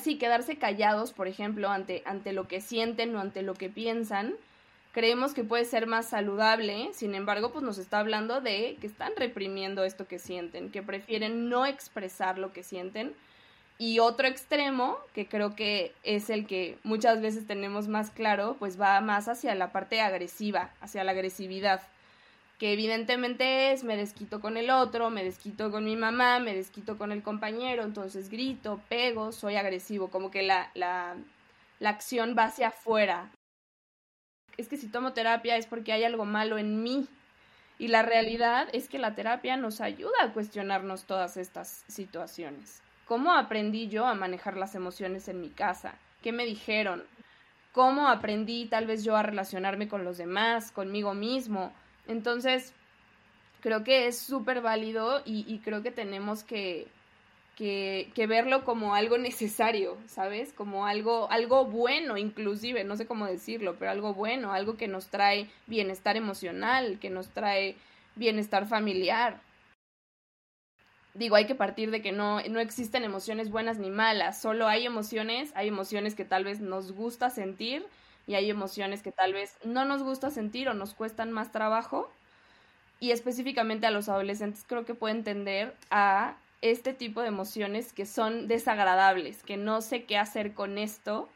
sí, quedarse callados, por ejemplo, ante, ante lo que sienten o ante lo que piensan, creemos que puede ser más saludable, sin embargo, pues nos está hablando de que están reprimiendo esto que sienten, que prefieren no expresar lo que sienten. Y otro extremo, que creo que es el que muchas veces tenemos más claro, pues va más hacia la parte agresiva, hacia la agresividad, que evidentemente es me desquito con el otro, me desquito con mi mamá, me desquito con el compañero, entonces grito, pego, soy agresivo, como que la, la, la acción va hacia afuera, es que si tomo terapia es porque hay algo malo en mí. Y la realidad es que la terapia nos ayuda a cuestionarnos todas estas situaciones. ¿Cómo aprendí yo a manejar las emociones en mi casa? ¿Qué me dijeron? ¿Cómo aprendí tal vez yo a relacionarme con los demás, conmigo mismo? Entonces, creo que es súper válido y, creo que tenemos que, que, verlo como algo necesario, ¿sabes? Como algo, algo bueno, inclusive, no sé cómo decirlo, pero algo bueno, algo que nos trae bienestar emocional, que nos trae bienestar familiar. Digo, hay que partir de que no, no existen emociones buenas ni malas, solo hay emociones, hay emociones que tal vez nos gusta sentir y hay emociones que tal vez no nos gusta sentir o nos cuestan más trabajo. Y específicamente a los adolescentes creo que puede entender a este tipo de emociones que son desagradables, que no sé qué hacer con esto.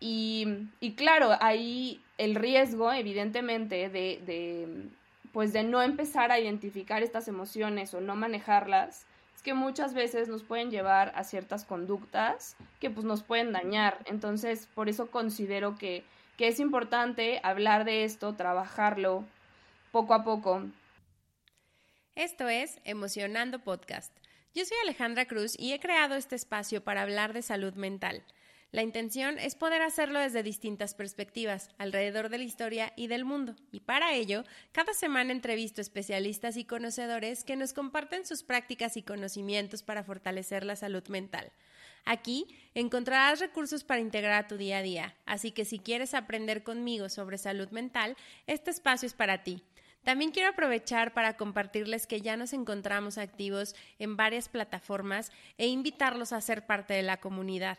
Y, y claro, ahí el riesgo, evidentemente, de, de, pues de no empezar a identificar estas emociones o no manejarlas, que muchas veces nos pueden llevar a ciertas conductas que pues nos pueden dañar. Entonces, por eso considero que, que es importante hablar de esto, trabajarlo poco a poco. Esto es Emocionando Podcast yo soy Alejandra Cruz y he creado este espacio para hablar de salud mental. La intención es poder hacerlo desde distintas perspectivas, alrededor de la historia y del mundo. Y para ello, cada semana entrevisto especialistas y conocedores que nos comparten sus prácticas y conocimientos para fortalecer la salud mental. Aquí encontrarás recursos para integrar a tu día a día, así que si quieres aprender conmigo sobre salud mental, este espacio es para ti. También quiero aprovechar para compartirles que ya nos encontramos activos en varias plataformas e invitarlos a ser parte de la comunidad.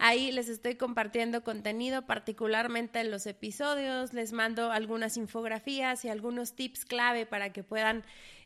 Ahí les estoy compartiendo contenido, particularmente en los episodios, les mando algunas infografías y algunos tips clave para que puedan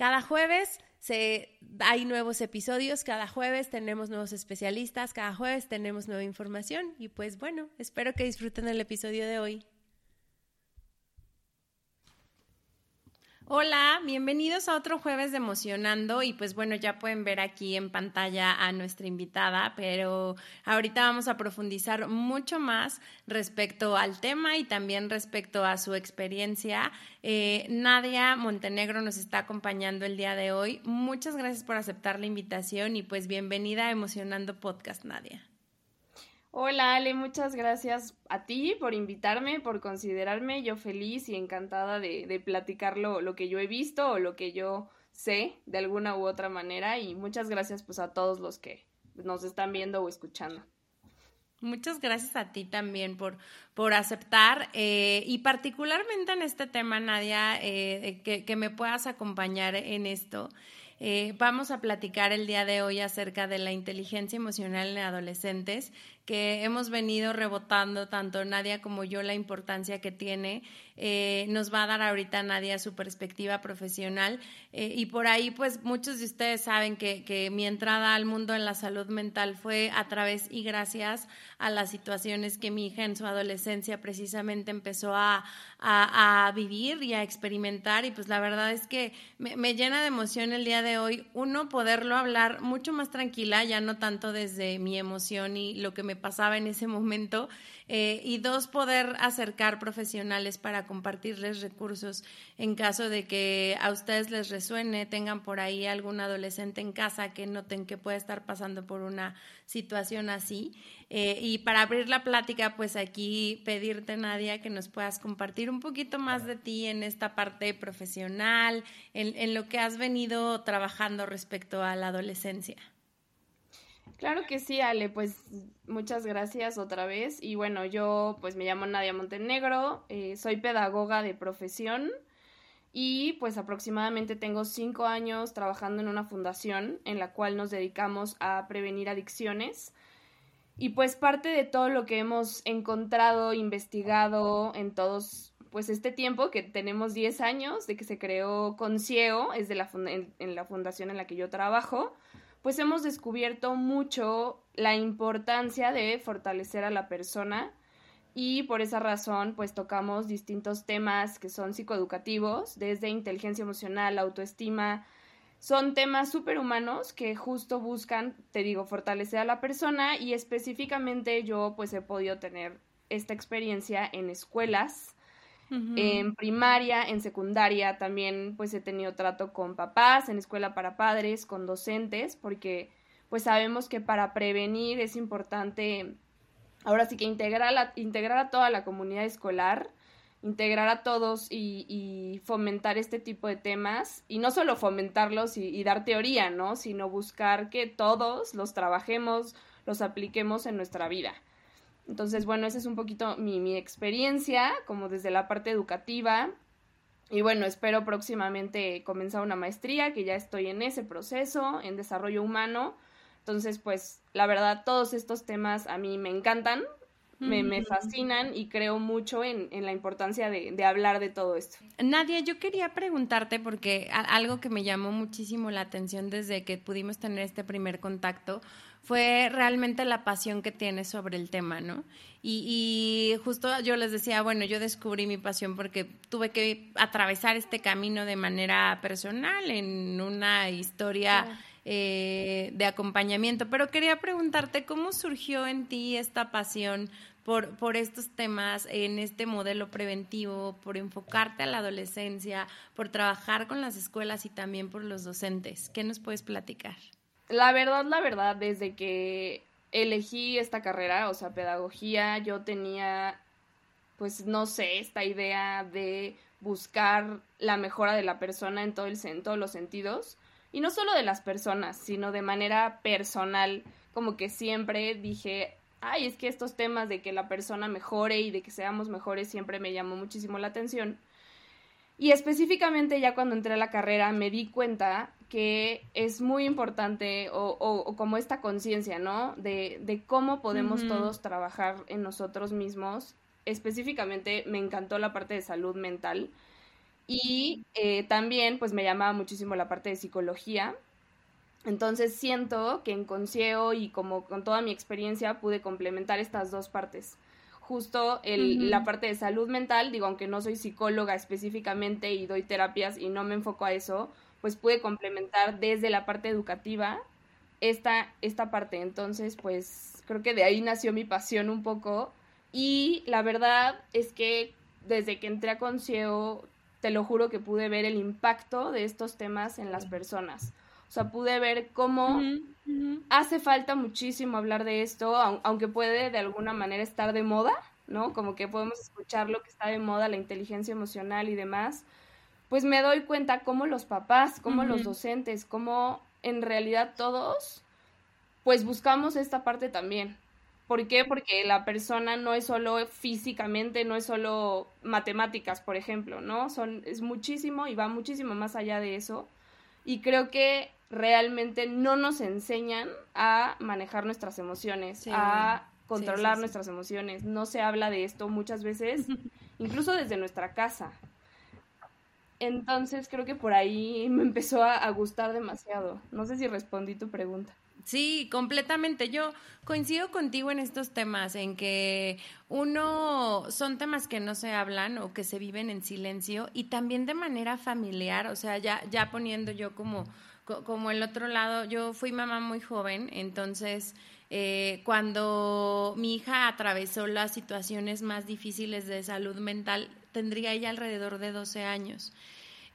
Cada jueves se, hay nuevos episodios, cada jueves tenemos nuevos especialistas, cada jueves tenemos nueva información y pues bueno, espero que disfruten el episodio de hoy. Hola, bienvenidos a otro jueves de Emocionando y pues bueno, ya pueden ver aquí en pantalla a nuestra invitada, pero ahorita vamos a profundizar mucho más respecto al tema y también respecto a su experiencia. Eh, Nadia Montenegro nos está acompañando el día de hoy. Muchas gracias por aceptar la invitación y pues bienvenida a Emocionando Podcast, Nadia. Hola Ale, muchas gracias a ti por invitarme, por considerarme. Yo feliz y encantada de, de platicar lo, que yo he visto o lo que yo sé de alguna u otra manera. Y muchas gracias pues a todos los que nos están viendo o escuchando. Muchas gracias a ti también por, por aceptar eh, y particularmente en este tema, Nadia, eh, que, que, me puedas acompañar en esto. Eh, vamos a platicar el día de hoy acerca de la inteligencia emocional en adolescentes que hemos venido rebotando tanto Nadia como yo la importancia que tiene. Eh, nos va a dar ahorita Nadia su perspectiva profesional eh, y por ahí pues muchos de ustedes saben que, que, mi entrada al mundo en la salud mental fue a través y gracias a las situaciones que mi hija en su adolescencia precisamente empezó a, a, vivir y a experimentar y pues la verdad es que me, me llena de emoción el día de hoy uno poderlo hablar mucho más tranquila, ya no tanto desde mi emoción y lo que me pasaba en ese momento. Eh, y dos, poder acercar profesionales para compartirles recursos en caso de que a ustedes les resuene, tengan por ahí algún adolescente en casa que noten que puede estar pasando por una situación así. Eh, y para abrir la plática, pues aquí pedirte, Nadia, que nos puedas compartir un poquito más de ti en esta parte profesional, en lo que has venido trabajando respecto a la adolescencia. Claro que sí, Ale, pues muchas gracias otra vez. Y bueno, yo pues me llamo Nadia Montenegro, eh, soy pedagoga de profesión y pues aproximadamente tengo cinco años trabajando en una fundación en la cual nos dedicamos a prevenir adicciones. Y pues parte de todo lo que hemos encontrado, investigado en todos, pues este tiempo que tenemos 10 años de que se creó Concieo, es de la en la fundación en la que yo trabajo, pues hemos descubierto mucho la importancia de fortalecer a la persona y por esa razón pues tocamos distintos temas que son psicoeducativos, desde inteligencia emocional, autoestima, son temas superhumanos que justo buscan, te digo, fortalecer a la persona y específicamente yo pues he podido tener esta experiencia en escuelas en primaria, en secundaria también pues he tenido trato con papás, en escuela para padres, con docentes, porque pues sabemos que para prevenir es importante ahora sí que integrar, a, integrar a toda la comunidad escolar, integrar a todos y, fomentar este tipo de temas y no solo fomentarlos y, y dar teoría, ¿no? Sino buscar que todos los trabajemos, los apliquemos en nuestra vida. Entonces, bueno, esa es un poquito mi, mi experiencia, como desde la parte educativa. Y bueno, espero próximamente comenzar una maestría, que ya estoy en ese proceso, en desarrollo humano. Entonces, pues, la verdad, todos estos temas a mí me encantan, me, me, fascinan y creo mucho en, en la importancia de, de, hablar de todo esto. Nadia, yo quería preguntarte porque algo que me llamó muchísimo la atención desde que pudimos tener este primer contacto fue realmente la pasión que tienes sobre el tema, ¿no? Y, y, justo yo les decía, bueno, yo descubrí mi pasión porque tuve que atravesar este camino de manera personal en una historia eh, de acompañamiento, pero quería preguntarte cómo surgió en ti esta pasión por, estos temas, en este modelo preventivo, por enfocarte a la adolescencia, por trabajar con las escuelas y también por los docentes. ¿Qué nos puedes platicar? La verdad, la verdad, desde que elegí esta carrera, o sea, pedagogía, yo tenía, pues, no sé, esta idea de buscar la mejora de la persona en, todo el, en todos los sentidos. Y no solo de las personas, sino de manera personal, como que siempre dije, ay, es que estos temas de que la persona mejore y de que seamos mejores siempre me llamó muchísimo la atención. Y específicamente ya cuando entré a la carrera me di cuenta que es muy importante o, o, como esta conciencia, ¿no? De, de, cómo podemos todos trabajar en nosotros mismos. Específicamente me encantó la parte de salud mental y eh, también pues me llamaba muchísimo la parte de psicología. Entonces siento que en Concieo y como con toda mi experiencia pude complementar estas dos partes justo el, la parte de salud mental, digo, aunque no soy psicóloga específicamente y doy terapias y no me enfoco a eso, pues pude complementar desde la parte educativa esta, esta parte. Entonces, pues creo que de ahí nació mi pasión un poco. Y la verdad es que desde que entré a Concieo, te lo juro que pude ver el impacto de estos temas en las personas. O sea, pude ver cómo hace falta muchísimo hablar de esto, aunque puede de alguna manera estar de moda, ¿no? Como que podemos escuchar lo que está de moda, la inteligencia emocional y demás. Pues me doy cuenta cómo los papás, cómo los docentes, cómo en realidad todos, pues buscamos esta parte también. ¿Por qué? Porque la persona no es solo físicamente, no es solo matemáticas, por ejemplo, ¿no? Son, es muchísimo y va muchísimo más allá de eso. Y creo que realmente no nos enseñan a manejar nuestras emociones, a controlar nuestras emociones. No se habla de esto muchas veces, incluso desde nuestra casa. Entonces creo que por ahí me empezó a, gustar demasiado. No sé si respondí tu pregunta. Sí, completamente. Yo coincido contigo en estos temas, en que uno son temas que no se hablan o que se viven en silencio y también de manera familiar, o sea, ya, ya poniendo yo como, como el otro lado, yo fui mamá muy joven, entonces eh, cuando mi hija atravesó las situaciones más difíciles de salud mental, tendría ella alrededor de 12 años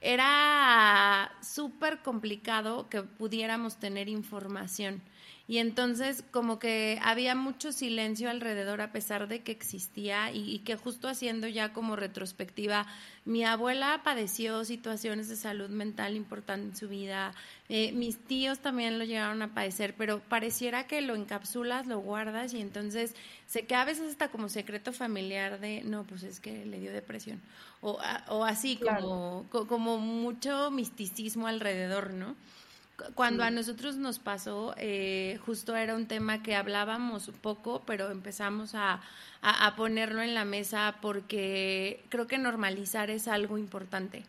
era súper complicado que pudiéramos tener información. Y entonces como que había mucho silencio alrededor a pesar de que existía y, que justo haciendo ya como retrospectiva, mi abuela padeció situaciones de salud mental importantes en su vida, eh, mis tíos también lo llegaron a padecer, pero pareciera que lo encapsulas, lo guardas y entonces se queda a veces hasta como secreto familiar de, no, pues es que le dio depresión. O, o así, como, como mucho misticismo alrededor, ¿no? Cuando a nosotros nos pasó, eh, justo era un tema que hablábamos poco, pero empezamos a, ponerlo en la mesa porque creo que normalizar es algo importante.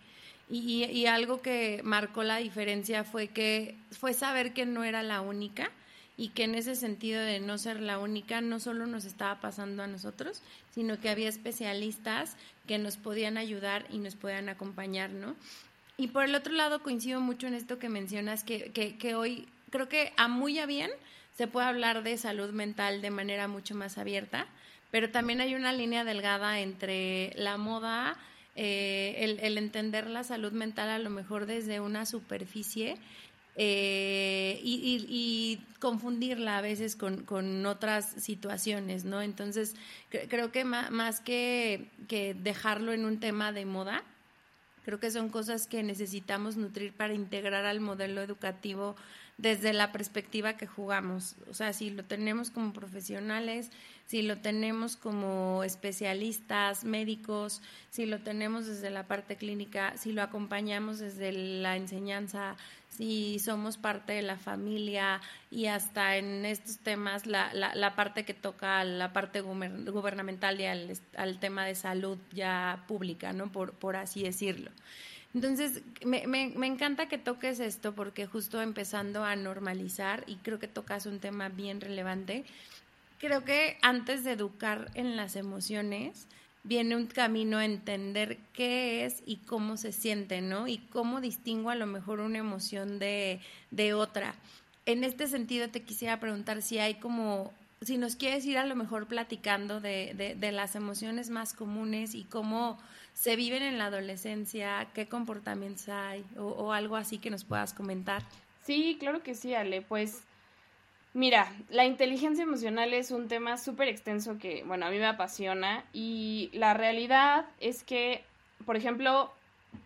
Y, y, algo que marcó la diferencia fue que fue saber que no era la única y que en ese sentido de no ser la única no solo nos estaba pasando a nosotros, sino que había especialistas que nos podían ayudar y nos podían acompañar, ¿no? Y por el otro lado, coincido mucho en esto que mencionas, que, que, hoy creo que a muy a bien se puede hablar de salud mental de manera mucho más abierta, pero también hay una línea delgada entre la moda, eh, el, entender la salud mental a lo mejor desde una superficie eh, y, confundirla a veces con, con otras situaciones, ¿no? Entonces, creo que más, más que, que dejarlo en un tema de moda, Creo que son cosas que necesitamos nutrir para integrar al modelo educativo desde la perspectiva que jugamos. O sea, si lo tenemos como profesionales, si lo tenemos como especialistas, médicos, si lo tenemos desde la parte clínica, si lo acompañamos desde la enseñanza, si somos parte de la familia y hasta en estos temas la, la, la parte que toca la parte gubernamental y al, al, tema de salud ya pública, ¿no? Por, por así decirlo. Entonces, me, me, me, encanta que toques esto porque justo empezando a normalizar, y creo que tocas un tema bien relevante, creo que antes de educar en las emociones, viene un camino a entender qué es y cómo se siente, ¿no? Y cómo distingo a lo mejor una emoción de, de otra. En este sentido, te quisiera preguntar si hay como, si nos quieres ir a lo mejor platicando de, de, de las emociones más comunes y cómo se viven en la adolescencia, qué comportamientos hay o, o algo así que nos puedas comentar. Sí, claro que sí, Ale. Pues Mira, la inteligencia emocional es un tema súper extenso que, bueno, a mí me apasiona y la realidad es que, por ejemplo,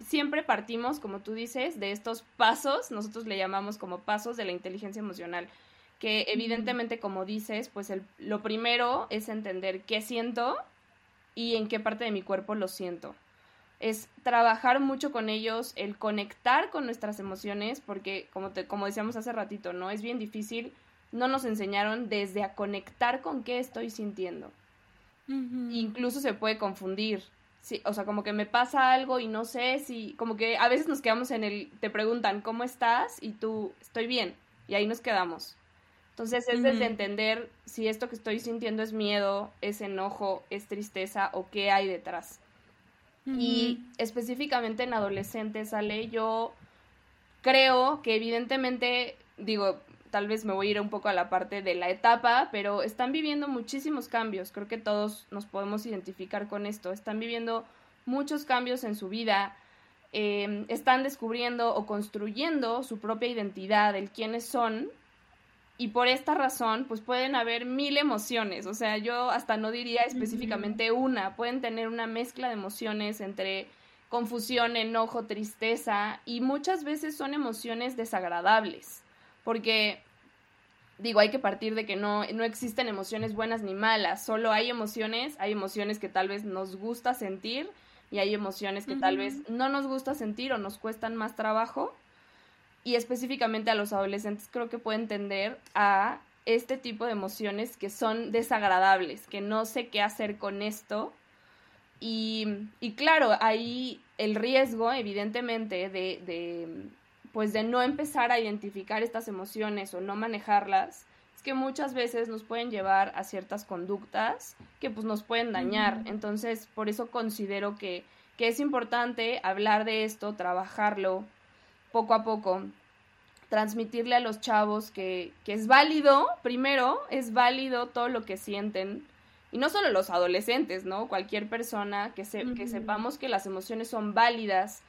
siempre partimos, como tú dices, de estos pasos, nosotros le llamamos como pasos de la inteligencia emocional, que evidentemente, como dices, pues el, lo primero es entender qué siento y en qué parte de mi cuerpo lo siento. Es trabajar mucho con ellos, el conectar con nuestras emociones, porque como, te, como decíamos hace ratito, ¿no? Es bien difícil no nos enseñaron desde a conectar con qué estoy sintiendo. Incluso se puede confundir. Sí, o sea, como que me pasa algo y no sé si, como que a veces nos quedamos en el, te preguntan, ¿cómo estás? Y tú, estoy bien. Y ahí nos quedamos. Entonces es desde entender si esto que estoy sintiendo es miedo, es enojo, es tristeza o qué hay detrás. Y específicamente en adolescentes, sale yo creo que evidentemente, digo, tal vez me voy a ir un poco a la parte de la etapa, pero están viviendo muchísimos cambios. Creo que todos nos podemos identificar con esto. Están viviendo muchos cambios en su vida. Em, están descubriendo o construyendo su propia identidad, el quiénes son. Y por esta razón, pues pueden haber mil emociones. O sea, yo hasta no diría específicamente una. Pueden tener una mezcla de emociones entre confusión, enojo, tristeza. Y muchas veces son emociones desagradables porque digo, hay que partir de que no, no existen emociones buenas ni malas, solo hay emociones, hay emociones que tal vez nos gusta sentir y hay emociones que tal vez no nos gusta sentir o nos cuestan más trabajo. Y específicamente a los adolescentes creo que pueden tender a este tipo de emociones que son desagradables, que no sé qué hacer con esto. Y, y claro, ahí el riesgo, evidentemente, de, de, pues de no empezar a identificar estas emociones o no manejarlas, es que muchas veces nos pueden llevar a ciertas conductas que pues nos pueden dañar. Entonces, por eso considero que, que es importante hablar de esto, trabajarlo poco a poco, transmitirle a los chavos que, que es válido, primero, es válido todo lo que sienten. Y no solo los adolescentes, ¿no? Cualquier persona que, se, que sepamos que las emociones son válidas,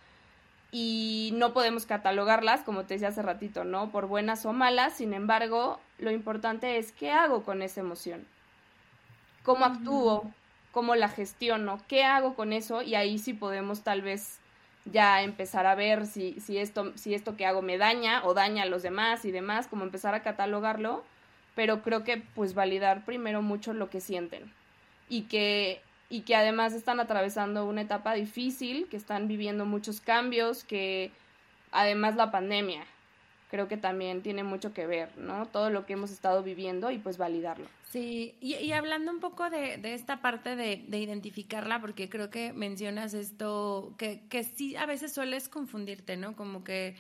y no podemos catalogarlas, como te decía hace ratito, ¿no? Por buenas o malas, sin embargo, lo importante es qué hago con esa emoción, cómo actúo, cómo la gestiono, qué hago con eso y ahí sí podemos tal vez ya empezar a ver si, si, esto, si esto que hago me daña o daña a los demás y demás, como empezar a catalogarlo, pero creo que pues validar primero mucho lo que sienten y que y que además están atravesando una etapa difícil, que están viviendo muchos cambios, que además la pandemia creo que también tiene mucho que ver, ¿no? Todo lo que hemos estado viviendo y pues validarlo. Sí, y, hablando un poco de, esta parte de, de, identificarla, porque creo que mencionas esto, que, que sí a veces sueles confundirte, ¿no? Como que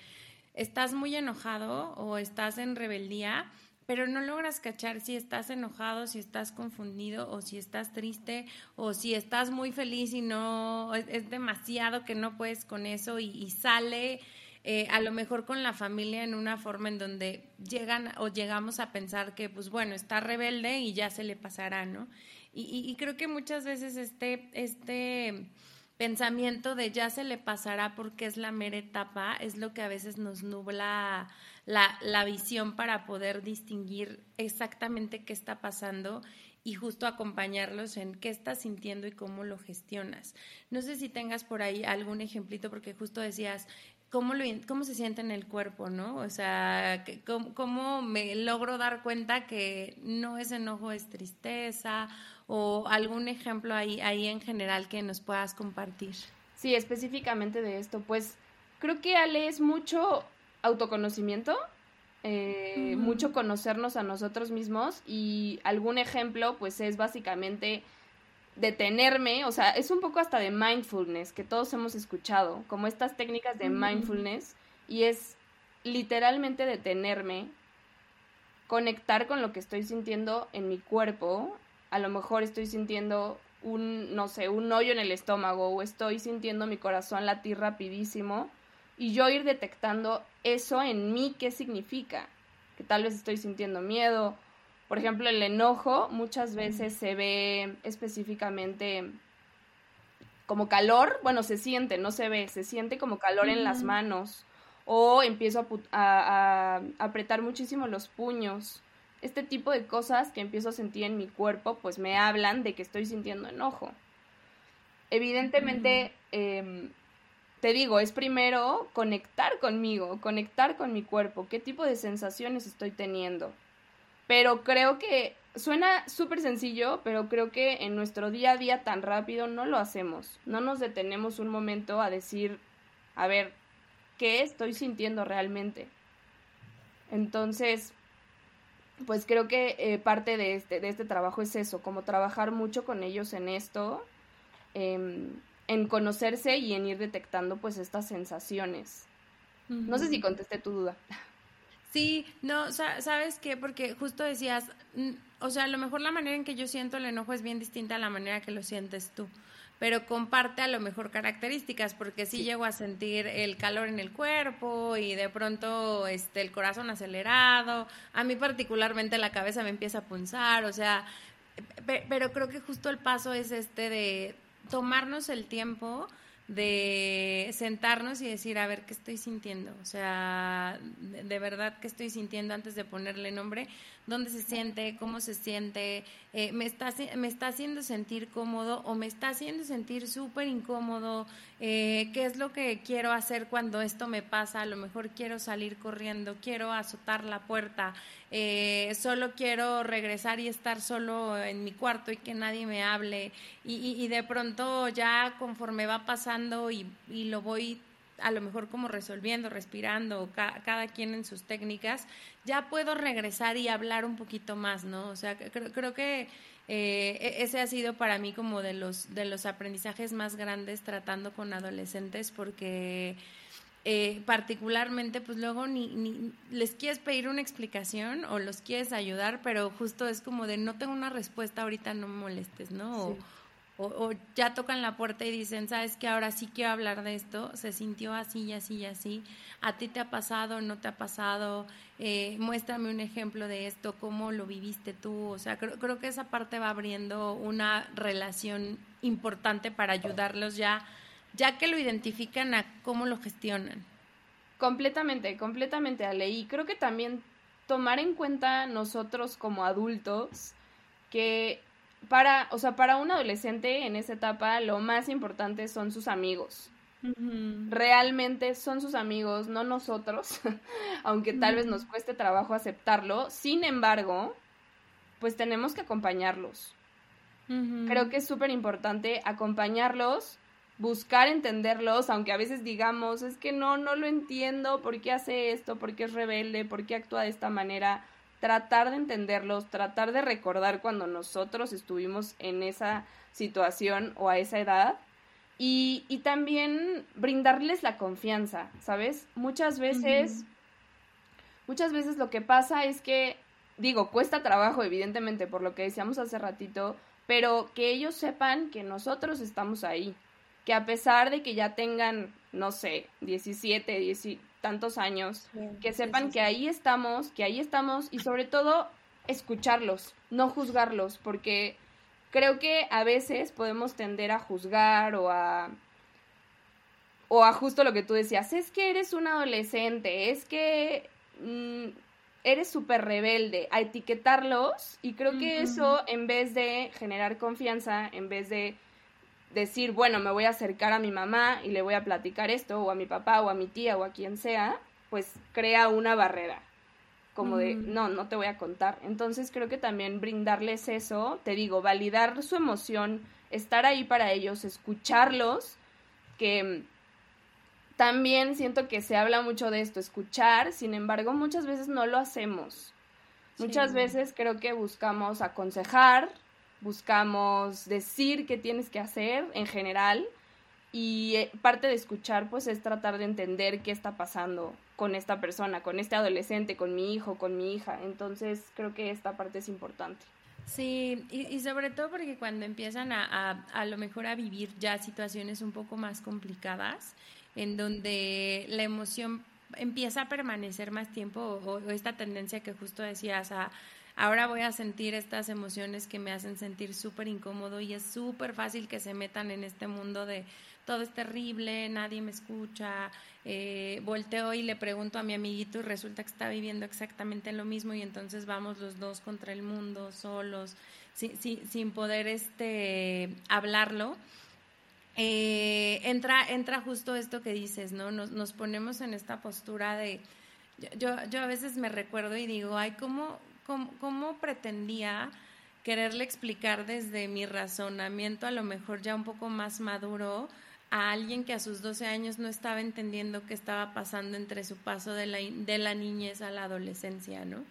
estás muy enojado o estás en rebeldía pero no logras cachar si estás enojado, si estás confundido o si estás triste o si estás muy feliz y no es, demasiado que no puedes con eso y, sale eh, a lo mejor con la familia en una forma en donde llegan o llegamos a pensar que pues bueno está rebelde y ya se le pasará, ¿no? Y, y creo que muchas veces este este pensamiento de ya se le pasará porque es la mera etapa es lo que a veces nos nubla la, la visión para poder distinguir exactamente qué está pasando y justo acompañarlos en qué estás sintiendo y cómo lo gestionas. No sé si tengas por ahí algún ejemplito, porque justo decías, ¿cómo, lo, cómo se siente en el cuerpo, no? O sea, cómo, cómo, me logro dar cuenta que no es enojo, es tristeza, o algún ejemplo ahí, ahí en general que nos puedas compartir. Sí, específicamente de esto, pues creo que Ale es mucho autoconocimiento, eh, mucho conocernos a nosotros mismos y algún ejemplo pues es básicamente detenerme, o sea, es un poco hasta de mindfulness que todos hemos escuchado, como estas técnicas de mindfulness y es literalmente detenerme, conectar con lo que estoy sintiendo en mi cuerpo, a lo mejor estoy sintiendo un, no sé, un hoyo en el estómago o estoy sintiendo mi corazón latir rapidísimo y yo ir detectando eso en mí, qué significa, que tal vez estoy sintiendo miedo. Por ejemplo, el enojo muchas veces se ve específicamente como calor, bueno, se siente, no se ve, se siente como calor en las manos o empiezo a, a, apretar muchísimo los puños. Este tipo de cosas que empiezo a sentir en mi cuerpo, pues me hablan de que estoy sintiendo enojo. Evidentemente, te digo, es primero conectar conmigo, conectar con mi cuerpo, qué tipo de sensaciones estoy teniendo. Pero creo que suena súper sencillo, pero creo que en nuestro día a día tan rápido no lo hacemos. No nos detenemos un momento a decir, a ver, ¿qué estoy sintiendo realmente? Entonces, pues creo que eh, parte de este, de este trabajo es eso, como trabajar mucho con ellos en esto. Eh, en conocerse y en ir detectando pues estas sensaciones. No sé si contesté tu duda. Sí, no, ¿sabes qué? Porque justo decías, o sea, a lo mejor la manera en que yo siento el enojo es bien distinta a la manera que lo sientes tú, pero comparte a lo mejor características, porque sí, llego a sentir el calor en el cuerpo y de pronto este, el corazón acelerado, a mí particularmente la cabeza me empieza a punzar, o sea, pero creo que justo el paso es este de tomarnos el tiempo de sentarnos y decir, a ver, ¿qué estoy sintiendo? O sea, de, verdad, ¿qué estoy sintiendo antes de ponerle nombre? ¿Dónde se siente? ¿Cómo se siente? Eh, ¿me, está, ¿Me está haciendo sentir cómodo o me está haciendo sentir súper incómodo? Eh, ¿Qué es lo que quiero hacer cuando esto me pasa? A lo mejor quiero salir corriendo, quiero azotar la puerta, eh, solo quiero regresar y estar solo en mi cuarto y que nadie me hable. Y, de pronto ya conforme va pasando y, lo voy a lo mejor como resolviendo, respirando, cada quien en sus técnicas, ya puedo regresar y hablar un poquito más, ¿no? O sea, creo, creo que eh, e-, ese ha sido para mí como de los, de los aprendizajes más grandes tratando con adolescentes porque eh, particularmente, pues luego ni, ni les quieres pedir una explicación o los quieres ayudar, pero justo es como de no tengo una respuesta ahorita, no me molestes, ¿no? O, ya tocan la puerta y dicen, sabes que ahora sí quiero hablar de esto, se sintió así y así y así, a ti te ha pasado, no te ha pasado, eh, muéstrame un ejemplo de esto, cómo lo viviste tú, o sea, creo, creo que esa parte va abriendo una relación importante para ayudarlos ya ya que lo identifican a cómo lo gestionan. Completamente, completamente, Ale. Y creo que también tomar en cuenta nosotros como adultos que para, o sea, para un adolescente en esa etapa lo más importante son sus amigos. Realmente son sus amigos, no nosotros, aunque tal vez nos cueste trabajo aceptarlo. Sin embargo, pues tenemos que acompañarlos. Creo que es súper importante acompañarlos buscar entenderlos, aunque a veces digamos, es que no, no lo entiendo, ¿por qué hace esto? ¿Por qué es rebelde? ¿Por qué actúa de esta manera? Tratar de entenderlos, tratar de recordar cuando nosotros estuvimos en esa situación o a esa edad. Y, y también brindarles la confianza, ¿sabes? Muchas veces, muchas veces lo que pasa es que, digo, cuesta trabajo, evidentemente, por lo que decíamos hace ratito, pero que ellos sepan que nosotros estamos ahí, que a pesar de que ya tengan, no sé, 17, 10 tantos años, que sepan que ahí estamos, que ahí estamos y sobre todo escucharlos, no juzgarlos, porque creo que a veces podemos tender a juzgar o a o a justo lo que tú decías, es que eres un adolescente, es que mm, eres súper rebelde, a etiquetarlos y creo que eso en vez de generar confianza, en vez de decir, bueno, me voy a acercar a mi mamá y le voy a platicar esto, o a mi papá, o a mi tía, o a quien sea, pues crea una barrera, como de, no, no te voy a contar. Entonces creo que también brindarles eso, te digo, validar su emoción, estar ahí para ellos, escucharlos, que también siento que se habla mucho de esto, escuchar, sin embargo, muchas veces no lo hacemos. Muchas veces creo que buscamos aconsejar, buscamos decir qué tienes que hacer en general y eh, parte de escuchar pues es tratar de entender qué está pasando con esta persona, con este adolescente, con mi hijo, con mi hija. Entonces creo que esta parte es importante. Sí, y, sobre todo porque cuando empiezan a, a, lo mejor a vivir ya situaciones un poco más complicadas, en donde la emoción empieza a permanecer más tiempo o esta tendencia que justo decías a ahora voy a sentir estas emociones que me hacen sentir súper incómodo y es súper fácil que se metan en este mundo de todo es terrible, nadie me escucha, eh, volteo y le pregunto a mi amiguito y resulta que está viviendo exactamente lo mismo y entonces vamos los dos contra el mundo, solos, sin, sin, poder este, hablarlo. Eh, entra, entra justo esto que dices, ¿no? Nos, nos ponemos en esta postura de... Yo, yo a veces me recuerdo y digo, ay, ¿cómo, ¿Cómo, pretendía quererle explicar desde mi razonamiento, a lo mejor ya un poco más maduro, a alguien que a sus 12 años no estaba entendiendo qué estaba pasando entre su paso de la, de la niñez a la adolescencia, ¿no?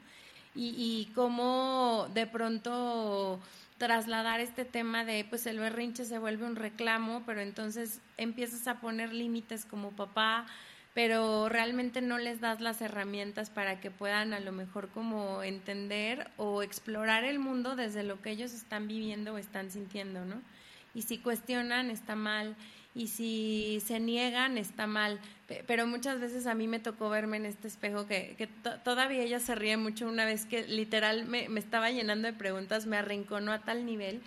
Y, y cómo de pronto trasladar este tema de pues el berrinche se vuelve un reclamo, pero entonces empiezas a poner límites como papá, pero realmente no les das las herramientas para que puedan a lo mejor como entender o explorar el mundo desde lo que ellos están viviendo o están sintiendo, ¿no? Y si cuestionan está mal. Y si se niegan está mal, pero muchas veces a mí me tocó verme en este espejo que, que todavía ella se ríe mucho una vez que literal me, me estaba llenando de preguntas, me arrinconó a tal nivel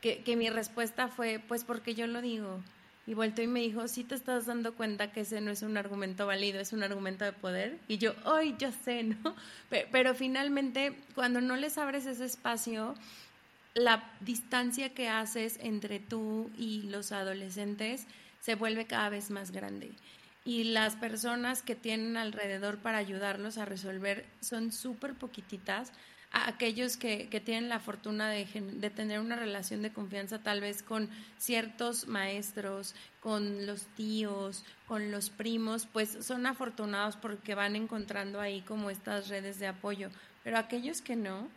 que, que mi respuesta fue, pues porque yo lo digo, y volteó y me dijo, sí te estás dando cuenta que ese no es un argumento válido, es un argumento de poder. Y yo, ay, ya sé, ¿no? Pero, finalmente, cuando no les abres ese espacio, la distancia que haces entre tú y los adolescentes se vuelve cada vez más grande. Y las personas que tienen alrededor para ayudarlos a resolver son súper poquititas a aquellos que, que tienen la fortuna de, de, tener una relación de confianza tal vez con ciertos maestros, con los tíos, con los primos, pues son afortunados porque van encontrando ahí como estas redes de apoyo. Pero aquellos que no,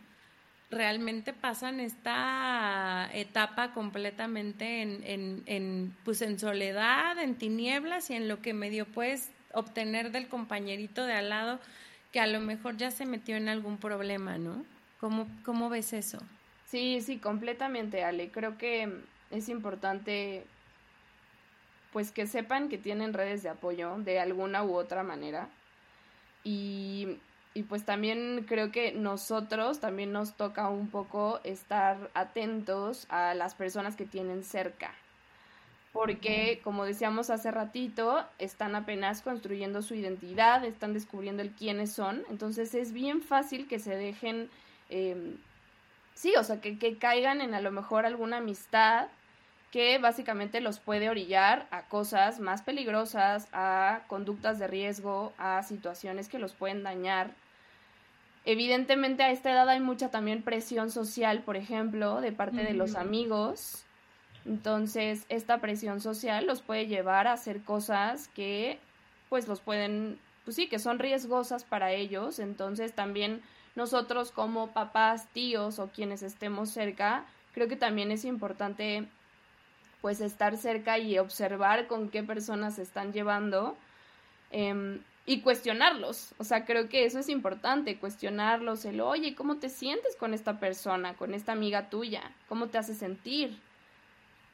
realmente pasan esta etapa completamente en, en, en, pues en soledad, en tinieblas y en lo que medio puedes obtener del compañerito de al lado que a lo mejor ya se metió en algún problema, ¿no? ¿Cómo, cómo ves eso? Sí, sí, completamente, Ale. Creo que es importante pues que sepan que tienen redes de apoyo de alguna u otra manera. Y, y pues también creo que nosotros también nos toca un poco estar atentos a las personas que tienen cerca, porque como decíamos hace ratito, están apenas construyendo su identidad, están descubriendo el quiénes son, entonces es bien fácil que se dejen, eh, sí, o sea, que, que caigan en a lo mejor alguna amistad que básicamente los puede orillar a cosas más peligrosas, a conductas de riesgo, a situaciones que los pueden dañar. Evidentemente a esta edad hay mucha también presión social, por ejemplo, de parte de los amigos, entonces, esta presión social los puede llevar a hacer cosas que, pues, los pueden, pues sí, que son riesgosas para ellos. Entonces, también nosotros como papás, tíos o quienes estemos cerca, creo que también es importante, pues, estar cerca y observar con qué personas se están llevando. Em, y cuestionarlos. O sea, creo que eso es importante, cuestionarlos, el, oye, ¿cómo te sientes con esta persona, con esta amiga tuya? ¿Cómo te hace sentir?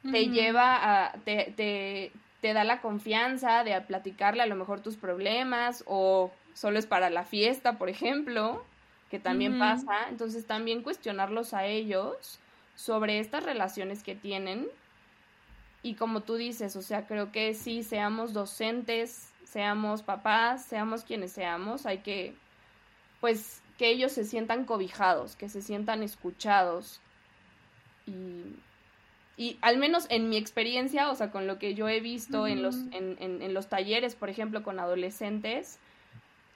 Te lleva a, te, te, te da la confianza de platicarle a lo mejor tus problemas o solo es para la fiesta, por ejemplo, que también pasa. Entonces también cuestionarlos a ellos sobre estas relaciones que tienen. Y como tú dices, o sea, creo que sí, seamos docentes, seamos papás, seamos quienes seamos, hay que, pues, que ellos se sientan cobijados, que se sientan escuchados. Y y al menos en mi experiencia, o sea, con lo que yo he visto en, los, en, en, los talleres, por ejemplo, con adolescentes,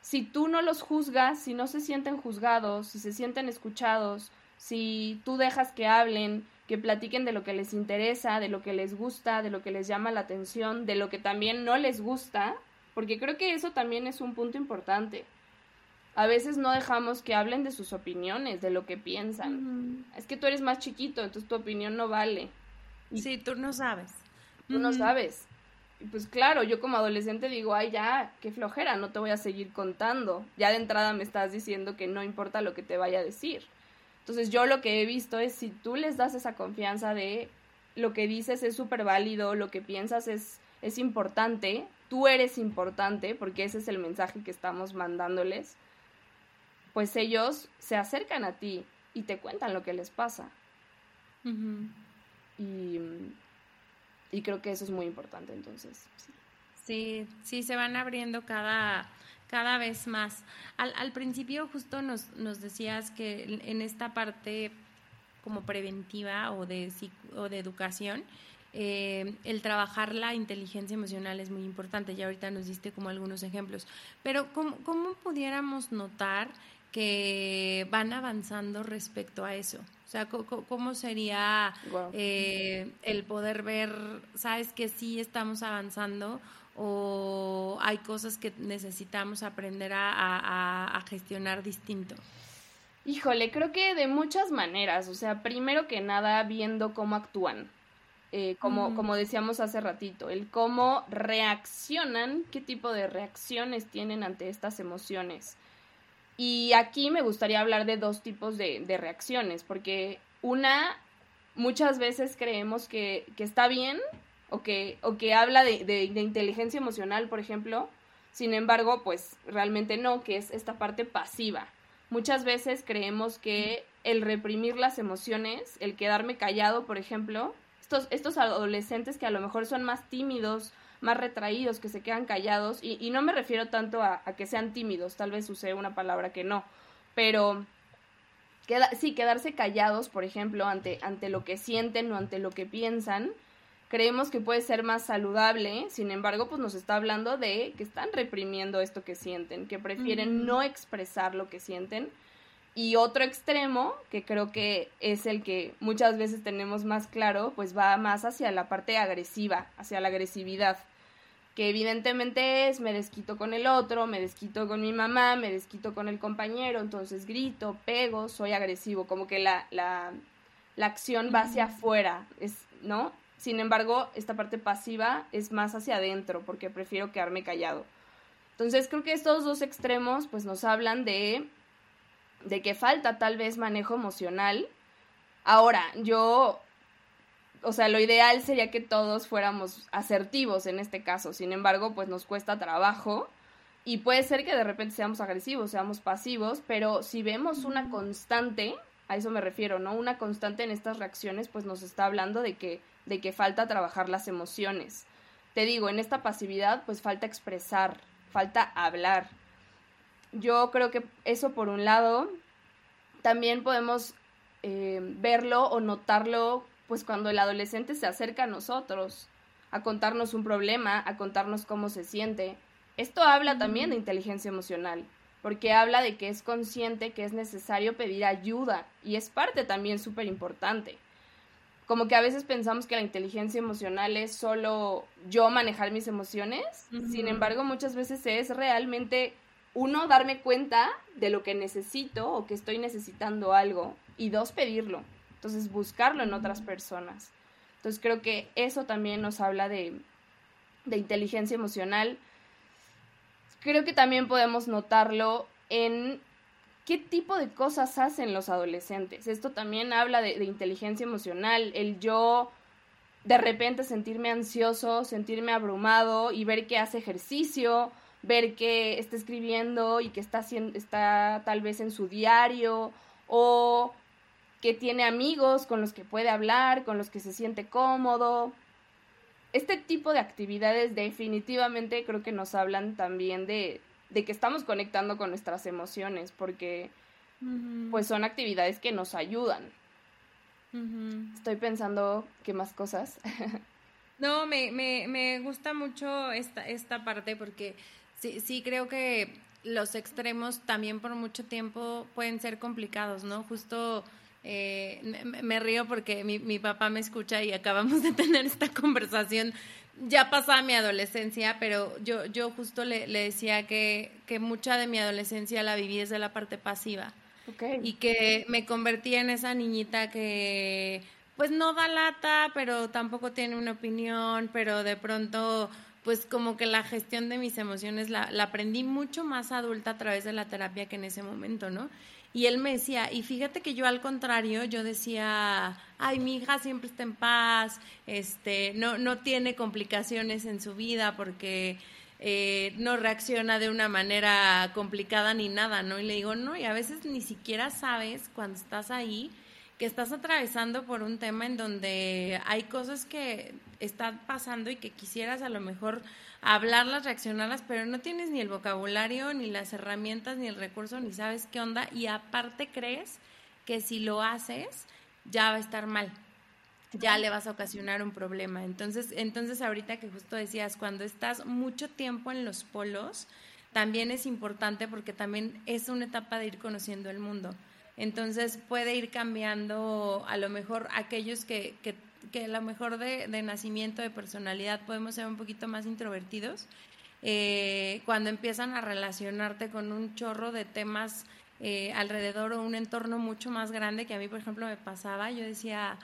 si tú no los juzgas, si no se sienten juzgados, si se sienten escuchados, si tú dejas que hablen, que platiquen de lo que les interesa, de lo que les gusta, de lo que les llama la atención, de lo que también no les gusta, porque creo que eso también es un punto importante. A veces no dejamos que hablen de sus opiniones, de lo que piensan. Es que tú eres más chiquito, entonces tu opinión no vale. Sí, tú no sabes. Tú no sabes. Y pues claro, yo como adolescente digo, ay ya, qué flojera, no te voy a seguir contando. Ya de entrada me estás diciendo que no importa lo que te vaya a decir. Entonces yo lo que he visto es si tú les das esa confianza de lo que dices es súper válido, lo que piensas es, es importante, tú eres importante, porque ese es el mensaje que estamos mandándoles, pues ellos se acercan a ti y te cuentan lo que les pasa. Y, creo que eso es muy importante, entonces. Sí, sí, se van abriendo cada, cada vez más. Al, al principio justo nos, nos decías que en esta parte como preventiva o de, o de educación, eh, el trabajar la inteligencia emocional es muy importante. Ya ahorita nos diste como algunos ejemplos. Pero ¿cómo, cómo pudiéramos notar que van avanzando respecto a eso? O sea, ¿cómo sería eh, el poder ver, sabes que sí estamos avanzando o hay cosas que necesitamos aprender a, gestionar distinto? Híjole, creo que de muchas maneras. O sea, primero que nada, viendo cómo actúan. Eh, como, como decíamos hace ratito, el cómo reaccionan, qué tipo de reacciones tienen ante estas emociones. Y aquí me gustaría hablar de dos tipos de, reacciones, porque una, muchas veces creemos que, está bien o que, o que habla de, de, inteligencia emocional, por ejemplo, sin embargo, pues realmente no, que es esta parte pasiva. Muchas veces creemos que el reprimir las emociones, el quedarme callado, por ejemplo, estos, estos adolescentes que a lo mejor son más tímidos, más retraídos, que se quedan callados, y, no me refiero tanto a, que sean tímidos, tal vez use una palabra que no, pero queda, sí, quedarse callados, por ejemplo, ante, ante lo que sienten o ante lo que piensan, creemos que puede ser más saludable, sin embargo, pues nos está hablando de que están reprimiendo esto que sienten, que prefieren no expresar lo que sienten. Y otro extremo, que creo que es el que muchas veces tenemos más claro, pues va más hacia la parte agresiva, hacia la agresividad que evidentemente es me desquito con el otro, me desquito con mi mamá, me desquito con el compañero, entonces grito, pego, soy agresivo, como que la, la, la acción va hacia afuera, es, ¿no? Sin embargo, esta parte pasiva es más hacia adentro, porque prefiero quedarme callado. Entonces creo que estos dos extremos pues nos hablan de, de que falta tal vez manejo emocional. Ahora, yo o sea, lo ideal sería que todos fuéramos asertivos en este caso. Sin embargo, pues nos cuesta trabajo y puede ser que de repente seamos agresivos, seamos pasivos, pero si vemos una constante, a eso me refiero, ¿no? Una constante en estas reacciones, pues nos está hablando de que de que falta trabajar las emociones. Te digo, en esta pasividad, pues falta expresar, falta hablar. Yo creo que eso por un lado, también podemos eh, verlo o notarlo pues cuando el adolescente se acerca a nosotros, a contarnos un problema, a contarnos cómo se siente. Esto habla también de inteligencia emocional, porque habla de que es consciente que es necesario pedir ayuda y es parte también súper importante. Como que a veces pensamos que la inteligencia emocional es solo yo manejar mis emociones, sin embargo muchas veces es realmente uno darme cuenta de lo que necesito o que estoy necesitando algo y dos pedirlo. Entonces, buscarlo en otras personas. Entonces, creo que eso también nos habla de, de inteligencia emocional. Creo que también podemos notarlo en qué tipo de cosas hacen los adolescentes. Esto también habla de, de, inteligencia emocional, el yo de repente sentirme ansioso, sentirme abrumado y ver que hace ejercicio, ver que está escribiendo y que está, está tal vez en su diario o que tiene amigos con los que puede hablar, con los que se siente cómodo. Este tipo de actividades definitivamente creo que nos hablan también de, de que estamos conectando con nuestras emociones, porque pues son actividades que nos ayudan. Estoy pensando qué más cosas. no, me, me, me gusta mucho esta, esta parte porque sí, sí creo que los extremos también por mucho tiempo pueden ser complicados, ¿no? Justo eh, me, río porque mi, mi, papá me escucha y acabamos de tener esta conversación. Ya pasaba mi adolescencia, pero yo, yo justo le, le decía que, que, mucha de mi adolescencia la viví desde la parte pasiva. Y que me convertí en esa niñita que pues no da lata, pero tampoco tiene una opinión, pero de pronto pues como que la gestión de mis emociones la, la aprendí mucho más adulta a través de la terapia que en ese momento, ¿no? Y él me decía, y fíjate que yo al contrario, yo decía, ay, mi hija siempre está en paz, este, no, no tiene complicaciones en su vida porque eh, no reacciona de una manera complicada ni nada, ¿no? Y le digo, no, y a veces ni siquiera sabes cuando estás ahí que estás atravesando por un tema en donde hay cosas que están pasando y que quisieras a lo mejor hablarlas, reaccionarlas, pero no tienes ni el vocabulario, ni las herramientas, ni el recurso, ni sabes qué onda, y aparte crees que si lo haces ya va a estar mal, ya le vas a ocasionar un problema. Entonces, entonces ahorita que justo decías, cuando estás mucho tiempo en los polos, también es importante porque también es una etapa de ir conociendo el mundo. Entonces puede ir cambiando a lo mejor aquellos que, que, que a lo mejor de, de, nacimiento, de personalidad, podemos ser un poquito más introvertidos. Eh, cuando empiezan a relacionarte con un chorro de temas eh, alrededor o un entorno mucho más grande que a mí, por ejemplo, me pasaba, yo decía,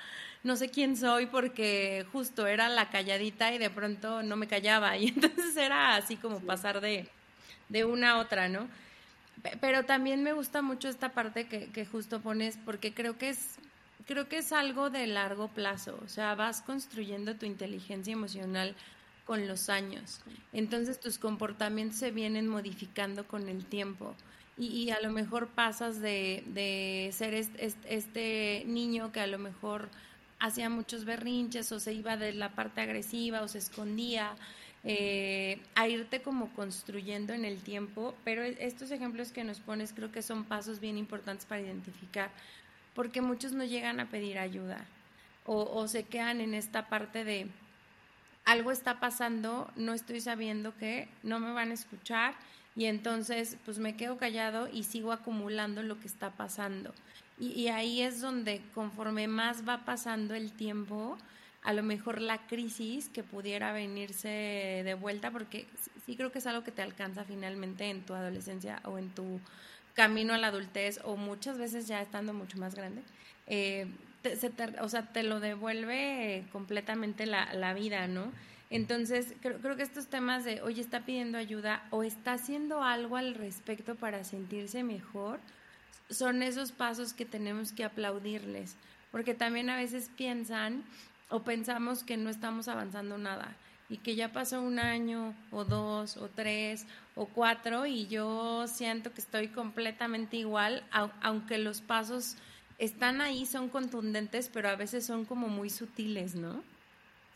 no sé quién soy porque justo era la calladita y de pronto no me callaba y entonces era así como pasar de, de una a otra, ¿no? Pero también me gusta mucho esta parte que, que justo pones porque creo que es creo que es algo de largo plazo, o sea, vas construyendo tu inteligencia emocional con los años. Entonces tus comportamientos se vienen modificando con el tiempo. Y, a lo mejor pasas de, de ser este, niño que a lo mejor hacía muchos berrinches o se iba de la parte agresiva o se escondía, eh, a irte como construyendo en el tiempo, pero e, estos ejemplos que nos pones creo que son pasos bien importantes para identificar, porque muchos no llegan a pedir ayuda o, se quedan en esta parte de algo está pasando, no estoy sabiendo que no me van a escuchar y entonces pues me quedo callado y sigo acumulando lo que está pasando. Y, ahí es donde conforme más va pasando el tiempo, a lo mejor la crisis que pudiera venirse de vuelta, porque sí creo que es algo que te alcanza finalmente en tu adolescencia o en tu camino a la adultez o muchas veces ya estando mucho más grande, eh, o sea, te lo devuelve completamente la, la vida, ¿no? Entonces, creo, creo, que estos temas de, oye, está pidiendo ayuda o está haciendo algo al respecto para sentirse mejor, son esos pasos que tenemos que aplaudirles, porque también a veces piensan o pensamos que no estamos avanzando nada y que ya pasó un año o dos o tres o cuatro y yo siento que estoy completamente igual, aunque los pasos están ahí, son contundentes, pero a veces son como muy sutiles, ¿no?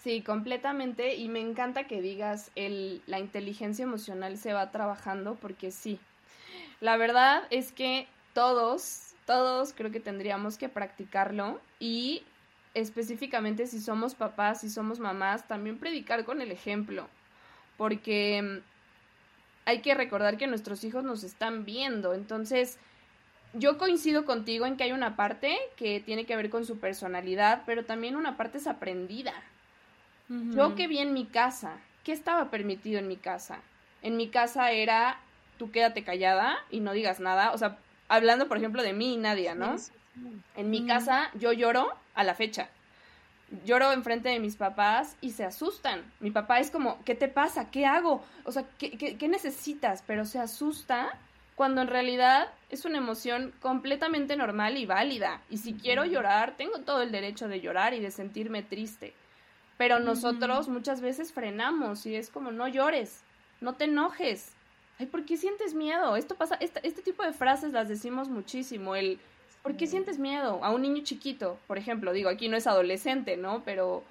Sí, completamente. Y me encanta que digas, el, la inteligencia emocional se va trabajando porque sí. La verdad es que todos, todos creo que tendríamos que practicarlo y específicamente si somos papás, si somos mamás, también predicar con el ejemplo. Porque hay que recordar que nuestros hijos nos están viendo. Entonces, yo coincido contigo en que hay una parte que tiene que ver con su personalidad, pero también una parte es aprendida. Yo que vi en mi casa, ¿qué estaba permitido en mi casa? En mi casa era, tú quédate callada y no digas nada. O sea, hablando, por ejemplo, de mí y Nadia, ¿no? En mi casa yo lloro a la fecha. Lloro enfrente de mis papás y se asustan. Mi papá es como, ¿qué te pasa? ¿Qué hago? O sea, ¿qué, qué, qué necesitas? Pero se asusta cuando en realidad es una emoción completamente normal y válida. Y si quiero llorar, tengo todo el derecho de llorar y de sentirme triste. Pero nosotros muchas veces frenamos y es como no llores, no te enojes. Ay, ¿por qué sientes miedo? Esto pasa, este, este tipo de frases las decimos muchísimo. El ¿por qué sientes miedo? A un niño chiquito, por ejemplo, digo, aquí no es adolescente, ¿no? Pero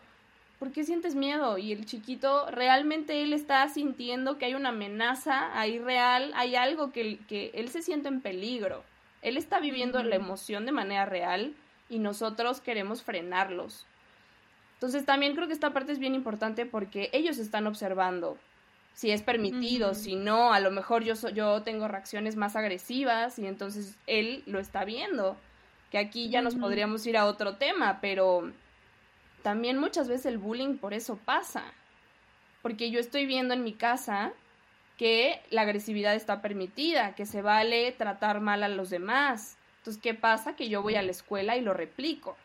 ¿por qué sientes miedo? Y el chiquito realmente él está sintiendo que hay una amenaza ahí real, hay algo que, que él se siente en peligro. Él está viviendo la emoción de manera real y nosotros queremos frenarlos. Entonces también creo que esta parte es bien importante porque ellos están observando si es permitido, si no, a lo mejor yo, yo tengo reacciones más agresivas y entonces él lo está viendo, que aquí ya nos podríamos ir a otro tema, pero también muchas veces el bullying por eso pasa, porque yo estoy viendo en mi casa que la agresividad está permitida, que se vale tratar mal a los demás. Entonces, ¿qué pasa? Que yo voy a la escuela y lo replico.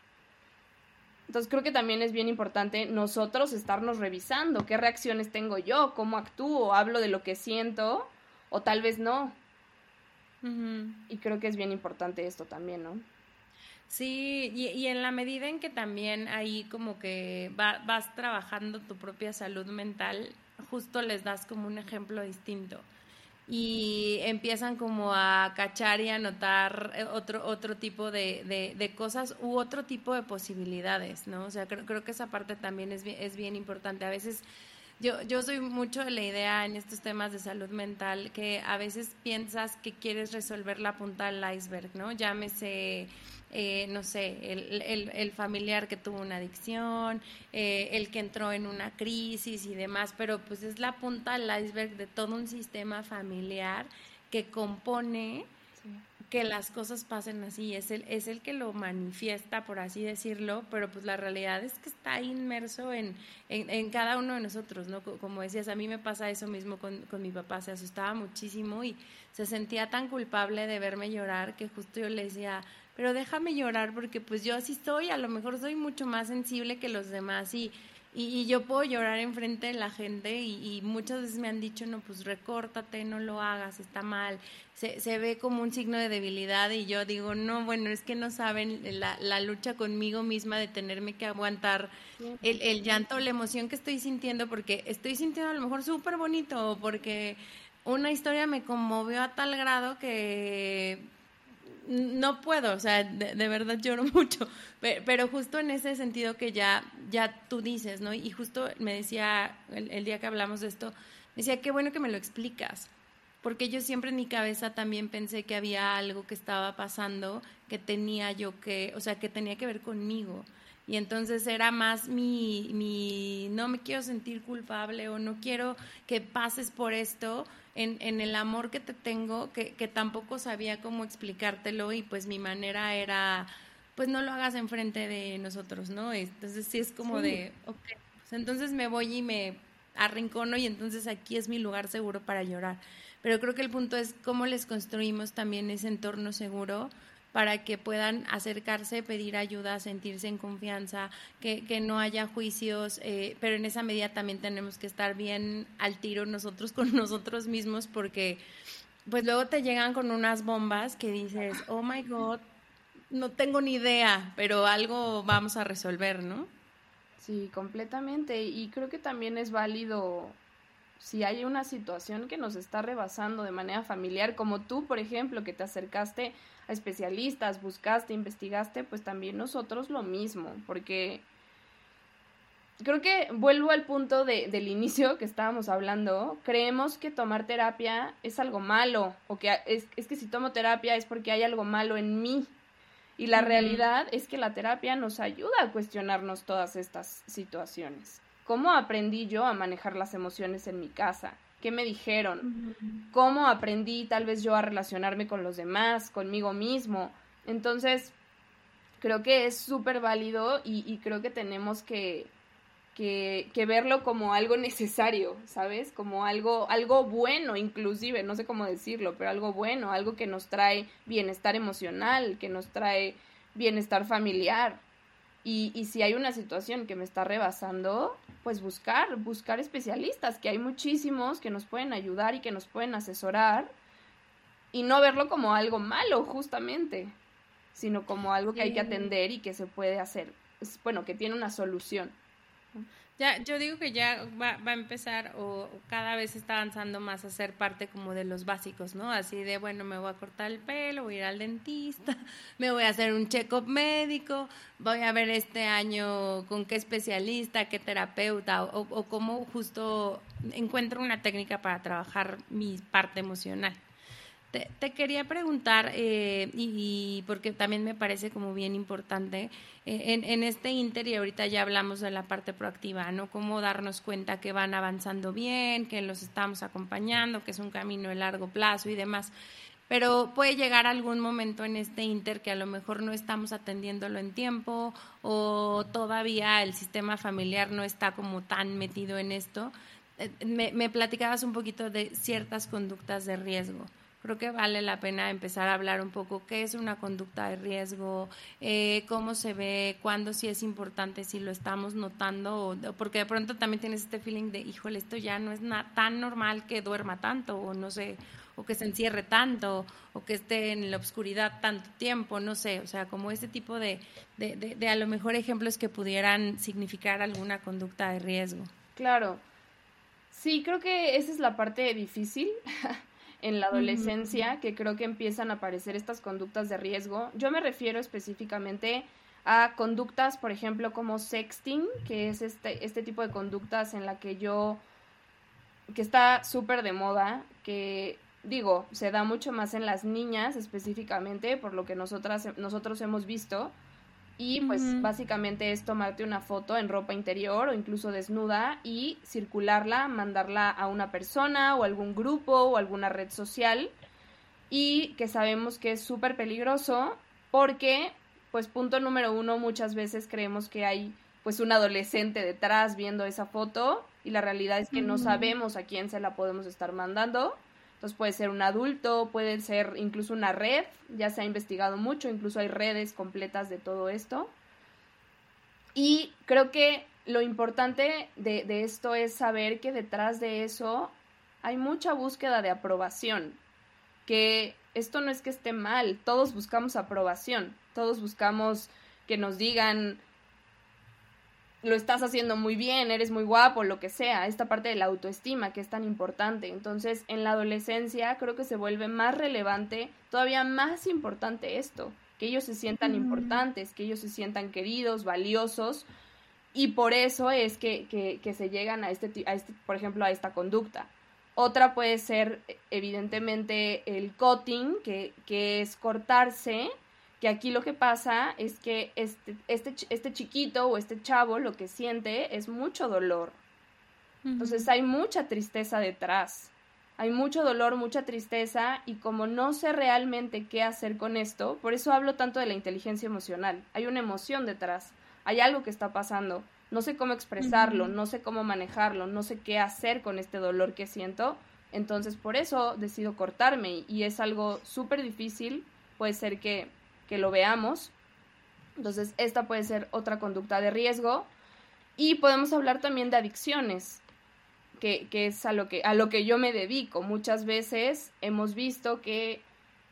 Entonces creo que también es bien importante nosotros estarnos revisando qué reacciones tengo yo, cómo actúo, hablo de lo que siento o tal vez no. Y creo que es bien importante esto también, ¿no? Sí, y, en la medida en que también ahí como que vas trabajando tu propia salud mental, justo les das como un ejemplo distinto y empiezan como a cachar y a notar eh, otro, otro tipo de, de, cosas u otro tipo de posibilidades, ¿no? O sea, creo, creo que esa parte también es es bien importante. A veces yo, yo soy mucho de la idea en estos temas de salud mental que a veces piensas que quieres resolver la punta del iceberg, ¿no? Llámese eh, no sé, el, el, familiar que tuvo una adicción, eh, el que entró en una crisis y demás, pero pues es la punta del iceberg de todo un sistema familiar que compone que las cosas pasen así, es el, es el que lo manifiesta, por así decirlo, pero pues la realidad es que está inmerso en, en, cada uno de nosotros, ¿no? Como decías, a mí me pasa eso mismo con, con mi papá, se asustaba muchísimo y se sentía tan culpable de verme llorar que justo yo le decía, pero déjame llorar porque pues yo así soy, a lo mejor soy mucho más sensible que los demás y, y, yo puedo llorar enfrente de la gente y, muchas veces me han dicho, no, pues recórtate, no lo hagas, está mal, se, se ve como un signo de debilidad y yo digo, no, bueno, es que no saben la, la lucha conmigo misma de tenerme que aguantar el, el llanto, la emoción que estoy sintiendo porque estoy sintiendo a lo mejor súper bonito porque una historia me conmovió a tal grado que no puedo, o sea, de, verdad lloro mucho, pero, justo en ese sentido que ya, ya tú dices, ¿no? Y justo me decía el, día que hablamos de esto, me decía, qué bueno que me lo explicas, porque yo siempre en mi cabeza también pensé que había algo que estaba pasando, que tenía yo que, o sea, que tenía que ver conmigo. Y entonces era más mi, mi, no me quiero sentir culpable o no quiero que pases por esto, en, el amor que te tengo, que, tampoco sabía cómo explicártelo y pues mi manera era, pues no lo hagas enfrente de nosotros, ¿no? Entonces sí es como de, ok, pues entonces me voy y me arrincono y entonces aquí es mi lugar seguro para llorar. Pero creo que el punto es cómo les construimos también ese entorno seguro para que puedan acercarse, pedir ayuda, sentirse en confianza, que, que no haya juicios, eh, pero en esa medida también tenemos que estar bien al tiro nosotros con nosotros mismos porque pues luego te llegan con unas bombas que dices, oh my god, no tengo ni idea, pero algo vamos a resolver, ¿no? Sí, completamente. Y creo que también es válido si hay una situación que nos está rebasando de manera familiar, como tú, por ejemplo, que te acercaste a especialistas, buscaste, investigaste, pues también nosotros lo mismo, porque creo que vuelvo al punto de, del inicio que estábamos hablando, creemos que tomar terapia es algo malo, o que es, es que si tomo terapia es porque hay algo malo en mí. Y la realidad es que la terapia nos ayuda a cuestionarnos todas estas situaciones. ¿Cómo aprendí yo a manejar las emociones en mi casa? ¿Qué me dijeron? ¿Cómo aprendí tal vez yo a relacionarme con los demás, conmigo mismo? Entonces, creo que es súper válido y, creo que tenemos que, que, que, verlo como algo necesario, ¿sabes? Como algo, algo bueno, inclusive, no sé cómo decirlo, pero algo bueno, algo que nos trae bienestar emocional, que nos trae bienestar familiar. Y, y si hay una situación que me está rebasando, pues buscar, buscar especialistas, que hay muchísimos que nos pueden ayudar y que nos pueden asesorar y no verlo como algo malo justamente, sino como algo que hay que atender y que se puede hacer, bueno, que tiene una solución. Ya, yo digo que ya va, va, a empezar o cada vez está avanzando más a ser parte como de los básicos, ¿no? Así de, bueno, me voy a cortar el pelo, voy a ir al dentista, me voy a hacer un check-up médico, voy a ver este año con qué especialista, qué terapeuta o, o cómo justo encuentro una técnica para trabajar mi parte emocional. Te, quería preguntar, eh, y, porque también me parece como bien importante, eh, en, este inter y ahorita ya hablamos de la parte proactiva, ¿no? Cómo darnos cuenta que van avanzando bien, que los estamos acompañando, que es un camino de largo plazo y demás. Pero puede llegar algún momento en este inter que a lo mejor no estamos atendiéndolo en tiempo o todavía el sistema familiar no está como tan metido en esto. Eh, me platicabas un poquito de ciertas conductas de riesgo creo que vale la pena empezar a hablar un poco qué es una conducta de riesgo, eh, cómo se ve, cuándo sí es importante, si lo estamos notando, porque de pronto también tienes este feeling de, híjole, esto ya no es tan normal que duerma tanto, o no sé, o que se encierre tanto, o que esté en la oscuridad tanto tiempo, no sé, o sea, como ese tipo de, de a lo mejor ejemplos que pudieran significar alguna conducta de riesgo. Claro. Sí, creo que esa es la parte difícil, en la adolescencia que creo que empiezan a aparecer estas conductas de riesgo. Yo me refiero específicamente a conductas, por ejemplo, como sexting, que es este, este tipo de conductas en la que yo, que está súper de moda, que digo, se da mucho más en las niñas específicamente, por lo que nosotras, nosotros hemos visto, y pues básicamente es tomarte una foto en ropa interior o incluso desnuda y circularla, mandarla a una persona o algún grupo o alguna red social. Y que sabemos que es súper peligroso porque pues punto número uno muchas veces creemos que hay pues un adolescente detrás viendo esa foto y la realidad es que no sabemos a quién se la podemos estar mandando entonces puede ser un adulto, puede ser incluso una red, ya se ha investigado mucho, incluso hay redes completas de todo esto. Y creo que lo importante de, de esto es saber que detrás de eso hay mucha búsqueda de aprobación, que esto no es que esté mal, todos buscamos aprobación, todos buscamos que nos digan lo estás haciendo muy bien, eres muy guapo, lo que sea, esta parte de la autoestima que es tan importante. Entonces, en la adolescencia creo que se vuelve más relevante, todavía más importante esto, que ellos se sientan importantes, que ellos se sientan queridos, valiosos, y por eso es que, que, que se llegan a este, a este, por ejemplo, a esta conducta. Otra puede ser, evidentemente, el cutting, que, que es cortarse, que aquí lo que pasa es que este, este, este chiquito o este chavo lo que siente es mucho dolor. Entonces hay mucha tristeza detrás. Hay mucho dolor, mucha tristeza y como no sé realmente qué hacer con esto, por eso hablo tanto de la inteligencia emocional. Hay una emoción detrás, hay algo que está pasando. No sé cómo expresarlo, no sé cómo manejarlo, no sé qué hacer con este dolor que siento. Entonces por eso decido cortarme y es algo súper difícil. Puede ser que que lo veamos. Entonces, esta puede ser otra conducta de riesgo. Y podemos hablar también de adicciones, que, es a lo que, a lo que yo me dedico. Muchas veces hemos visto que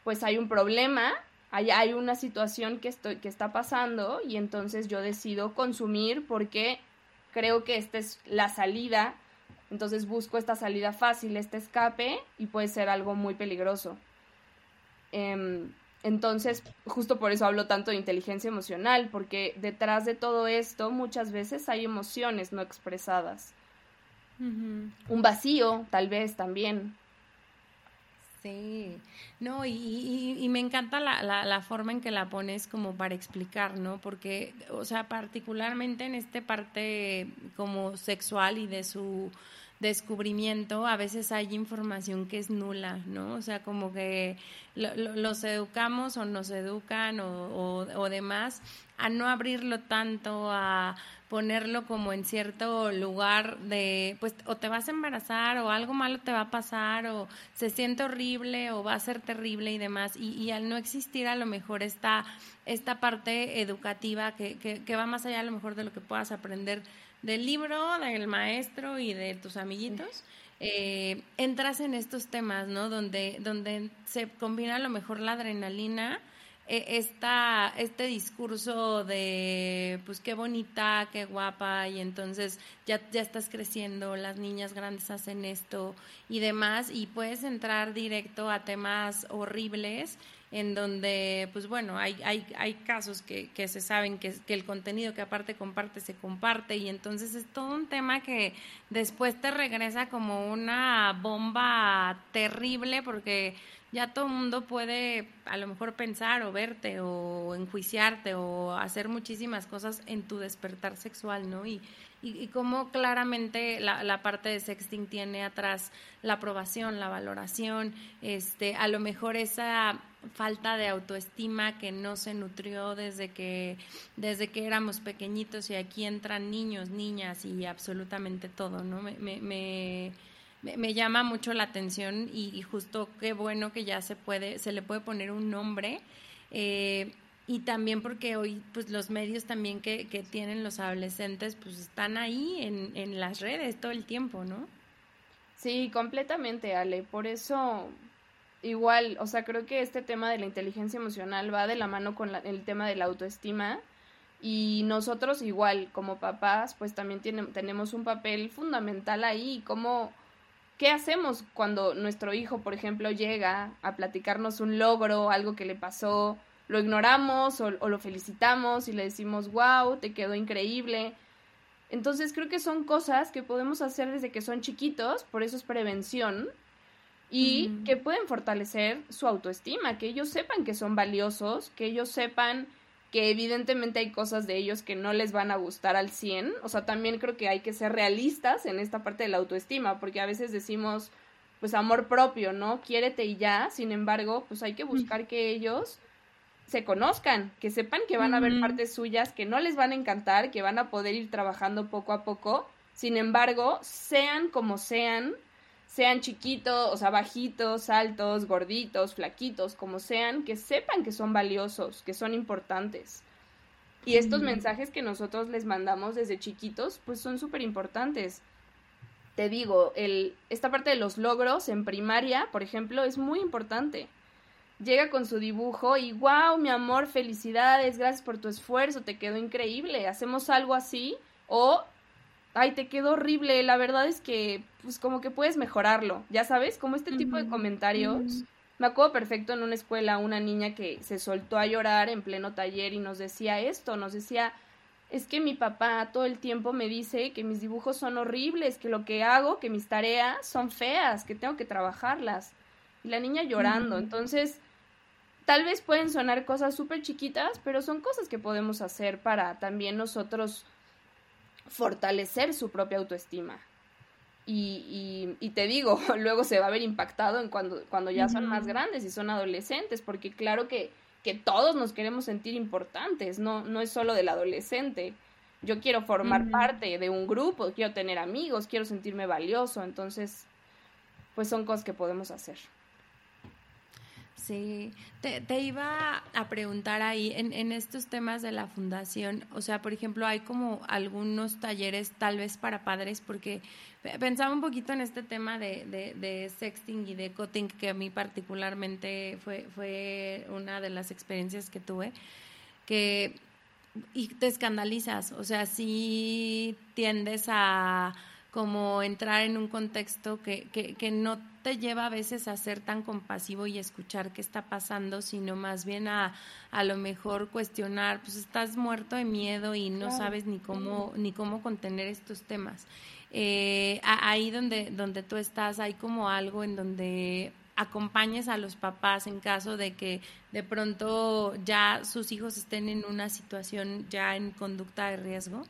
pues hay un problema, hay, hay una situación que, estoy, que está pasando y entonces yo decido consumir porque creo que esta es la salida. Entonces busco esta salida fácil, este escape y puede ser algo muy peligroso. Em, entonces, justo por eso hablo tanto de inteligencia emocional, porque detrás de todo esto muchas veces hay emociones no expresadas. Un vacío, tal vez también. Sí, no, y, me encanta la, la, forma en que la pones como para explicar, ¿no? Porque, o sea, particularmente en esta parte como sexual y de su descubrimiento, a veces hay información que es nula, ¿no? O sea, como que los educamos o nos educan o, o, demás a no abrirlo tanto, a ponerlo como en cierto lugar de, pues, o te vas a embarazar o algo malo te va a pasar o se siente horrible o va a ser terrible y demás. Y, y al no existir a lo mejor esta, esta parte educativa que, que, que va más allá a lo mejor de lo que puedas aprender del libro, del maestro y de tus amiguitos, eh, entras en estos temas, ¿no? Donde, donde se combina a lo mejor la adrenalina, esta, este discurso de, pues qué bonita, qué guapa, y entonces ya, ya estás creciendo, las niñas grandes hacen esto y demás, y puedes entrar directo a temas horribles en donde, pues bueno, hay, hay, hay casos que, que se saben que, que, el contenido que aparte comparte se comparte y entonces es todo un tema que después te regresa como una bomba terrible porque ya todo el mundo puede a lo mejor pensar o verte o enjuiciarte o hacer muchísimas cosas en tu despertar sexual, ¿no? Y, y, cómo claramente la, la, parte de sexting tiene atrás la aprobación, la valoración, este, a lo mejor esa falta de autoestima que no se nutrió desde que, desde que éramos pequeñitos y aquí entran niños, niñas y absolutamente todo, ¿no? Me, me, me, llama mucho la atención y, justo qué bueno que ya se puede, se le puede poner un nombre. Eh, y también porque hoy pues los medios también que, que tienen los adolescentes pues están ahí en, en las redes todo el tiempo, ¿no? Sí, completamente, Ale. Por eso, igual, o sea, creo que este tema de la inteligencia emocional va de la mano con el tema de la autoestima y nosotros igual como papás pues también tenemos un papel fundamental ahí, como ¿qué hacemos cuando nuestro hijo, por ejemplo, llega a platicarnos un logro, algo que le pasó, lo ignoramos o, o lo felicitamos y le decimos, wow, te quedó increíble? Entonces creo que son cosas que podemos hacer desde que son chiquitos, por eso es prevención, y que pueden fortalecer su autoestima, que ellos sepan que son valiosos, que ellos sepan que evidentemente hay cosas de ellos que no les van a gustar al 100, o sea, también creo que hay que ser realistas en esta parte de la autoestima, porque a veces decimos, pues amor propio, ¿no? Quiérete y ya, sin embargo, pues hay que buscar que ellos se conozcan, que sepan que van a haber partes suyas que no les van a encantar, que van a poder ir trabajando poco a poco, sin embargo, sean como sean, sean chiquitos, o sea, bajitos, altos, gorditos, flaquitos, como sean, que sepan que son valiosos, que son importantes. Y estos mensajes que nosotros les mandamos desde chiquitos, pues son súper importantes. Te digo, el, esta parte de los logros en primaria, por ejemplo, es muy importante. Llega con su dibujo y, wow, mi amor, felicidades, gracias por tu esfuerzo, te quedó increíble. Hacemos algo así O, ay, te quedó horrible, la verdad es que, pues como que puedes mejorarlo, ya sabes, como este tipo de comentarios. Me acuerdo perfecto en una escuela una niña que se soltó a llorar en pleno taller y nos decía esto, nos decía, es que mi papá todo el tiempo me dice que mis dibujos son horribles, que lo que hago, que mis tareas son feas, que tengo que trabajarlas. Y la niña llorando. Entonces, tal vez pueden sonar cosas súper chiquitas, pero son cosas que podemos hacer para también nosotros fortalecer su propia autoestima. Y, y, te digo, luego se va a ver impactado en cuando, cuando ya son más grandes y son adolescentes, porque claro que que todos nos queremos sentir importantes, no, no es solo del adolescente. Yo quiero formar parte de un grupo, quiero tener amigos, quiero sentirme valioso, entonces, pues son cosas que podemos hacer. Sí, te, iba a preguntar ahí, en, en, estos temas de la fundación, o sea, por ejemplo, hay como algunos talleres tal vez para padres, porque pensaba un poquito en este tema de, de, de sexting y de cutting, que a mí particularmente fue, fue una de las experiencias que tuve, que y te escandalizas, o sea, si tiendes a como entrar en un contexto que, que, que no te lleva a veces a ser tan compasivo y escuchar qué está pasando, sino más bien a a lo mejor cuestionar, pues estás muerto de miedo y no sabes ni cómo ni cómo contener estos temas. Eh, ahí donde donde tú estás hay como algo en donde acompañes a los papás en caso de que de pronto ya sus hijos estén en una situación ya en conducta de riesgo.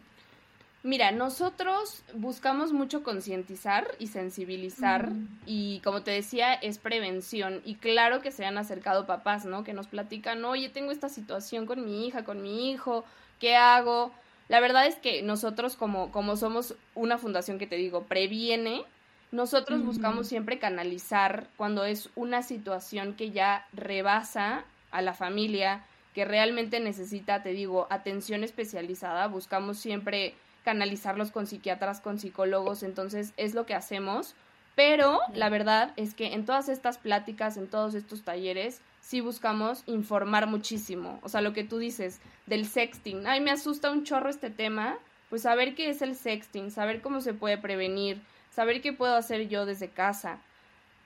Mira, nosotros buscamos mucho concientizar y sensibilizar y como te decía, es prevención y claro que se han acercado papás, ¿no? Que nos platican, oye, tengo esta situación con mi hija, con mi hijo, ¿qué hago? La verdad es que nosotros como, como somos una fundación que te digo, previene, nosotros buscamos siempre canalizar cuando es una situación que ya rebasa a la familia, que realmente necesita, te digo, atención especializada, buscamos siempre canalizarlos con psiquiatras, con psicólogos, entonces es lo que hacemos. Pero la verdad es que en todas estas pláticas, en todos estos talleres, sí buscamos informar muchísimo. O sea, lo que tú dices del sexting. Ay, me asusta un chorro este tema. Pues saber qué es el sexting, saber cómo se puede prevenir, saber qué puedo hacer yo desde casa.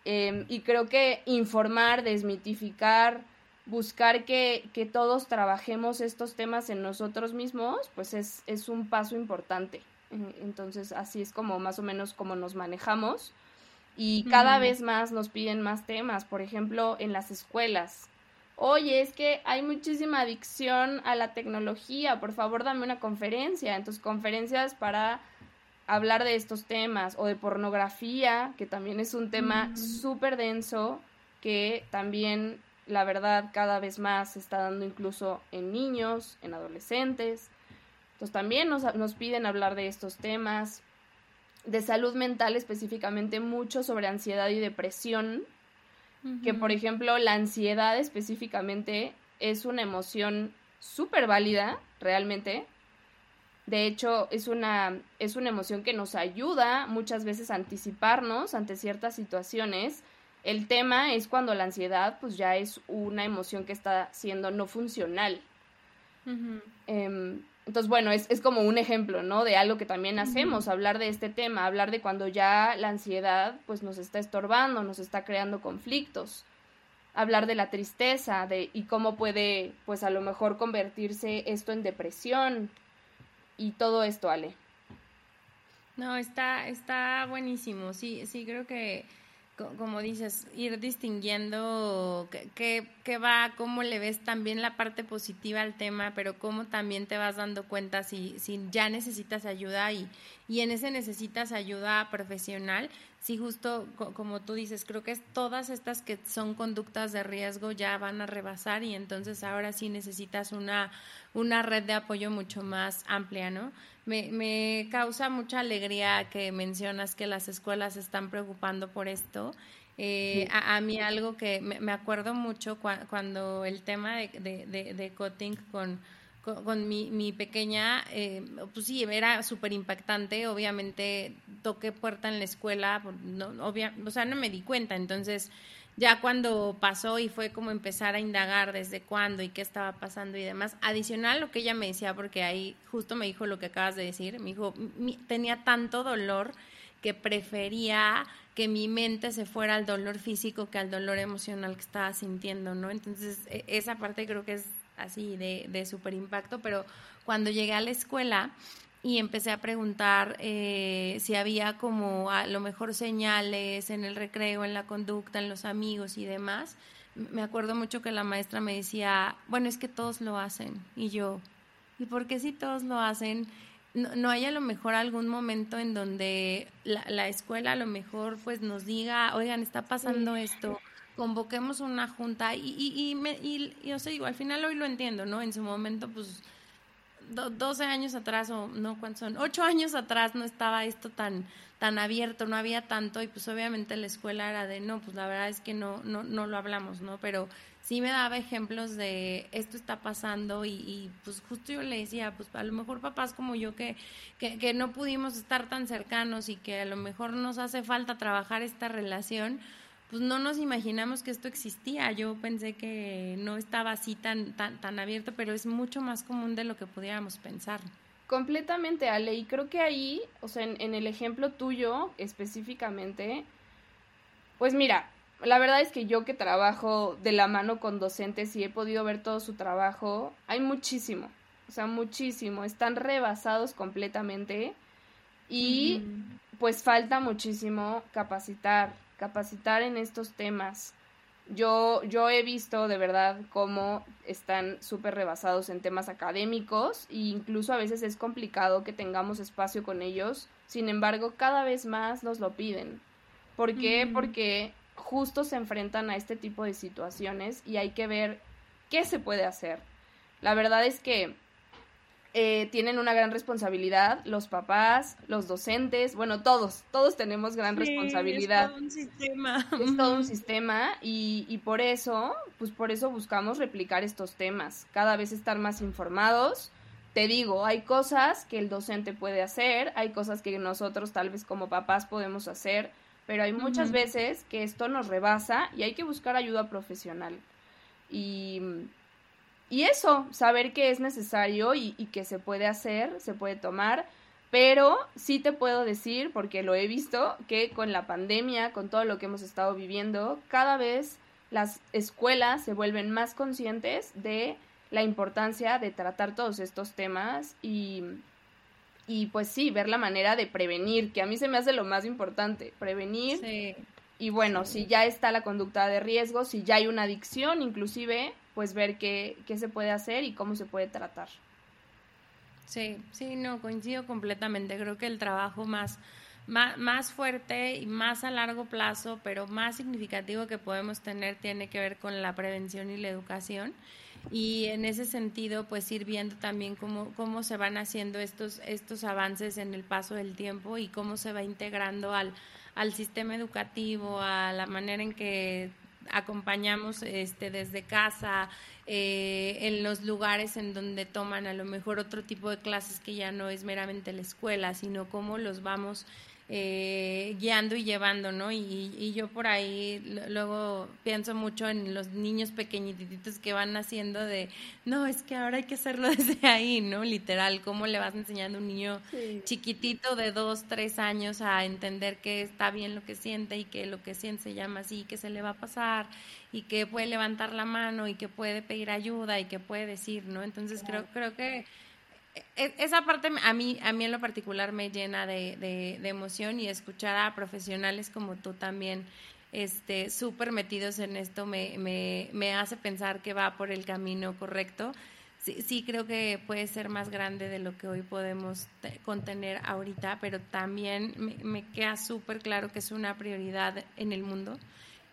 Em, y creo que informar, desmitificar, buscar que, que, todos trabajemos estos temas en nosotros mismos, pues es, es un paso importante. Entonces, así es como más o menos como nos manejamos. Y cada vez más nos piden más temas, por ejemplo, en las escuelas. Oye, es que hay muchísima adicción a la tecnología, por favor dame una conferencia. Entonces, conferencias para hablar de estos temas o de pornografía, que también es un tema súper denso, que también la verdad cada vez más se está dando incluso en niños, en adolescentes. Entonces también nos, nos piden hablar de estos temas, de salud mental específicamente mucho sobre ansiedad y depresión, que por ejemplo la ansiedad específicamente es una emoción súper válida realmente. De hecho, es una, es una emoción que nos ayuda muchas veces a anticiparnos ante ciertas situaciones el tema es cuando la ansiedad pues ya es una emoción que está siendo no funcional. Em, entonces, bueno, es, es, como un ejemplo, ¿no? De algo que también hacemos, hablar de este tema, hablar de cuando ya la ansiedad pues nos está estorbando, nos está creando conflictos. Hablar de la tristeza, de y cómo puede pues a lo mejor convertirse esto en depresión y todo esto, Ale. No, está, está buenísimo. Sí, sí, creo que como dices, ir distinguiendo qué, va, cómo le ves también la parte positiva al tema, pero cómo también te vas dando cuenta si, si ya necesitas ayuda y, y en ese necesitas ayuda profesional, si justo como tú dices, creo que es todas estas que son conductas de riesgo ya van a rebasar y entonces ahora sí necesitas una, una red de apoyo mucho más amplia, ¿no? Me, me causa mucha alegría que mencionas que las escuelas se están preocupando por esto. Eh, a, mí algo que me, acuerdo mucho cuando el tema de, de, de, con, con, mi, mi, pequeña, eh, pues sí, era súper impactante. Obviamente toqué puerta en la escuela, pues, no, obvia, o sea, no me di cuenta. Entonces, ya cuando pasó y fue como empezar a indagar desde cuándo y qué estaba pasando y demás, adicional lo que ella me decía, porque ahí justo me dijo lo que acabas de decir, me dijo, tenía tanto dolor que prefería que mi mente se fuera al dolor físico que al dolor emocional que estaba sintiendo, ¿no? Entonces, e, esa parte creo que es así de, de súper impacto, pero cuando llegué a la escuela y empecé a preguntar eh, si había como a lo mejor señales en el recreo, en la conducta, en los amigos y demás, me acuerdo mucho que la maestra me decía, bueno, es que todos lo hacen. Y yo, ¿y por qué si todos lo hacen? No, no hay a lo mejor algún momento en donde la, la, escuela a lo mejor pues nos diga, oigan, está pasando esto, convoquemos una junta y, y, y, me, y, yo sé, digo, al final hoy lo entiendo, ¿no? En su momento, pues, 12 años atrás, o no, ¿cuántos son? 8 años atrás no estaba esto tan, tan abierto, no había tanto, y pues obviamente la escuela era de, no, pues la verdad es que no, no, no lo hablamos, ¿no? Pero sí me daba ejemplos de esto está pasando y, y, pues justo yo le decía, pues a lo mejor papás como yo que, que, que no pudimos estar tan cercanos y que a lo mejor nos hace falta trabajar esta relación, pues no nos imaginamos que esto existía. Yo pensé que no estaba así tan, tan, tan abierto, pero es mucho más común de lo que pudiéramos pensar. Completamente, Ale, y creo que ahí, o sea, en, en el ejemplo tuyo específicamente, pues mira, la verdad es que yo que trabajo de la mano con docentes y he podido ver todo su trabajo, hay muchísimo, o sea, muchísimo, están rebasados completamente y pues falta muchísimo capacitar, capacitar en estos temas. Yo, yo he visto de verdad cómo están súper rebasados en temas académicos e incluso a veces es complicado que tengamos espacio con ellos. Sin embargo, cada vez más nos lo piden. ¿Por qué? Porque justo se enfrentan a este tipo de situaciones y hay que ver qué se puede hacer. La verdad es que eh, tienen una gran responsabilidad, los papás, los docentes, bueno, todos, todos tenemos gran responsabilidad. Es todo un sistema. Es todo un sistema y, y por eso, pues por eso buscamos replicar estos temas, cada vez estar más informados. Te digo, hay cosas que el docente puede hacer, hay cosas que nosotros tal vez como papás podemos hacer, pero hay muchas uh -huh. veces que esto nos rebasa y hay que buscar ayuda profesional. Y y eso, saber que es necesario y, y, que se puede hacer, se puede tomar, pero sí te puedo decir, porque lo he visto, que con la pandemia, con todo lo que hemos estado viviendo, cada vez las escuelas se vuelven más conscientes de la importancia de tratar todos estos temas y, y pues sí, ver la manera de prevenir, que a mí se me hace lo más importante, prevenir. Sí. Y bueno, sí. si ya está la conducta de riesgo, si ya hay una adicción, inclusive pues ver qué, qué se puede hacer y cómo se puede tratar. Sí, sí, no, coincido completamente. Creo que el trabajo más, más, más, fuerte y más a largo plazo, pero más significativo que podemos tener tiene que ver con la prevención y la educación. Y en ese sentido, pues ir viendo también cómo, cómo se van haciendo estos, estos avances en el paso del tiempo y cómo se va integrando al, al sistema educativo, a la manera en que acompañamos este, desde casa, eh, en los lugares en donde toman a lo mejor otro tipo de clases que ya no es meramente la escuela, sino cómo los vamos eh, guiando y llevando, ¿no? Y, y, yo por ahí luego pienso mucho en los niños pequeñititos que van haciendo de, no, es que ahora hay que hacerlo desde ahí, ¿no? Literal, cómo le vas enseñando a un niño sí. chiquitito de dos, tres años a entender que está bien lo que siente y que lo que siente se llama así, que se le va a pasar y que puede levantar la mano y que puede pedir ayuda y que puede decir, ¿no? Entonces creo, creo que esa parte a mí, a mí en lo particular me llena de, de, de emoción y escuchar a profesionales como tú también este súper metidos en esto me, me, me, hace pensar que va por el camino correcto. Sí, sí creo que puede ser más grande de lo que hoy podemos contener ahorita, pero también me, me queda súper claro que es una prioridad en el mundo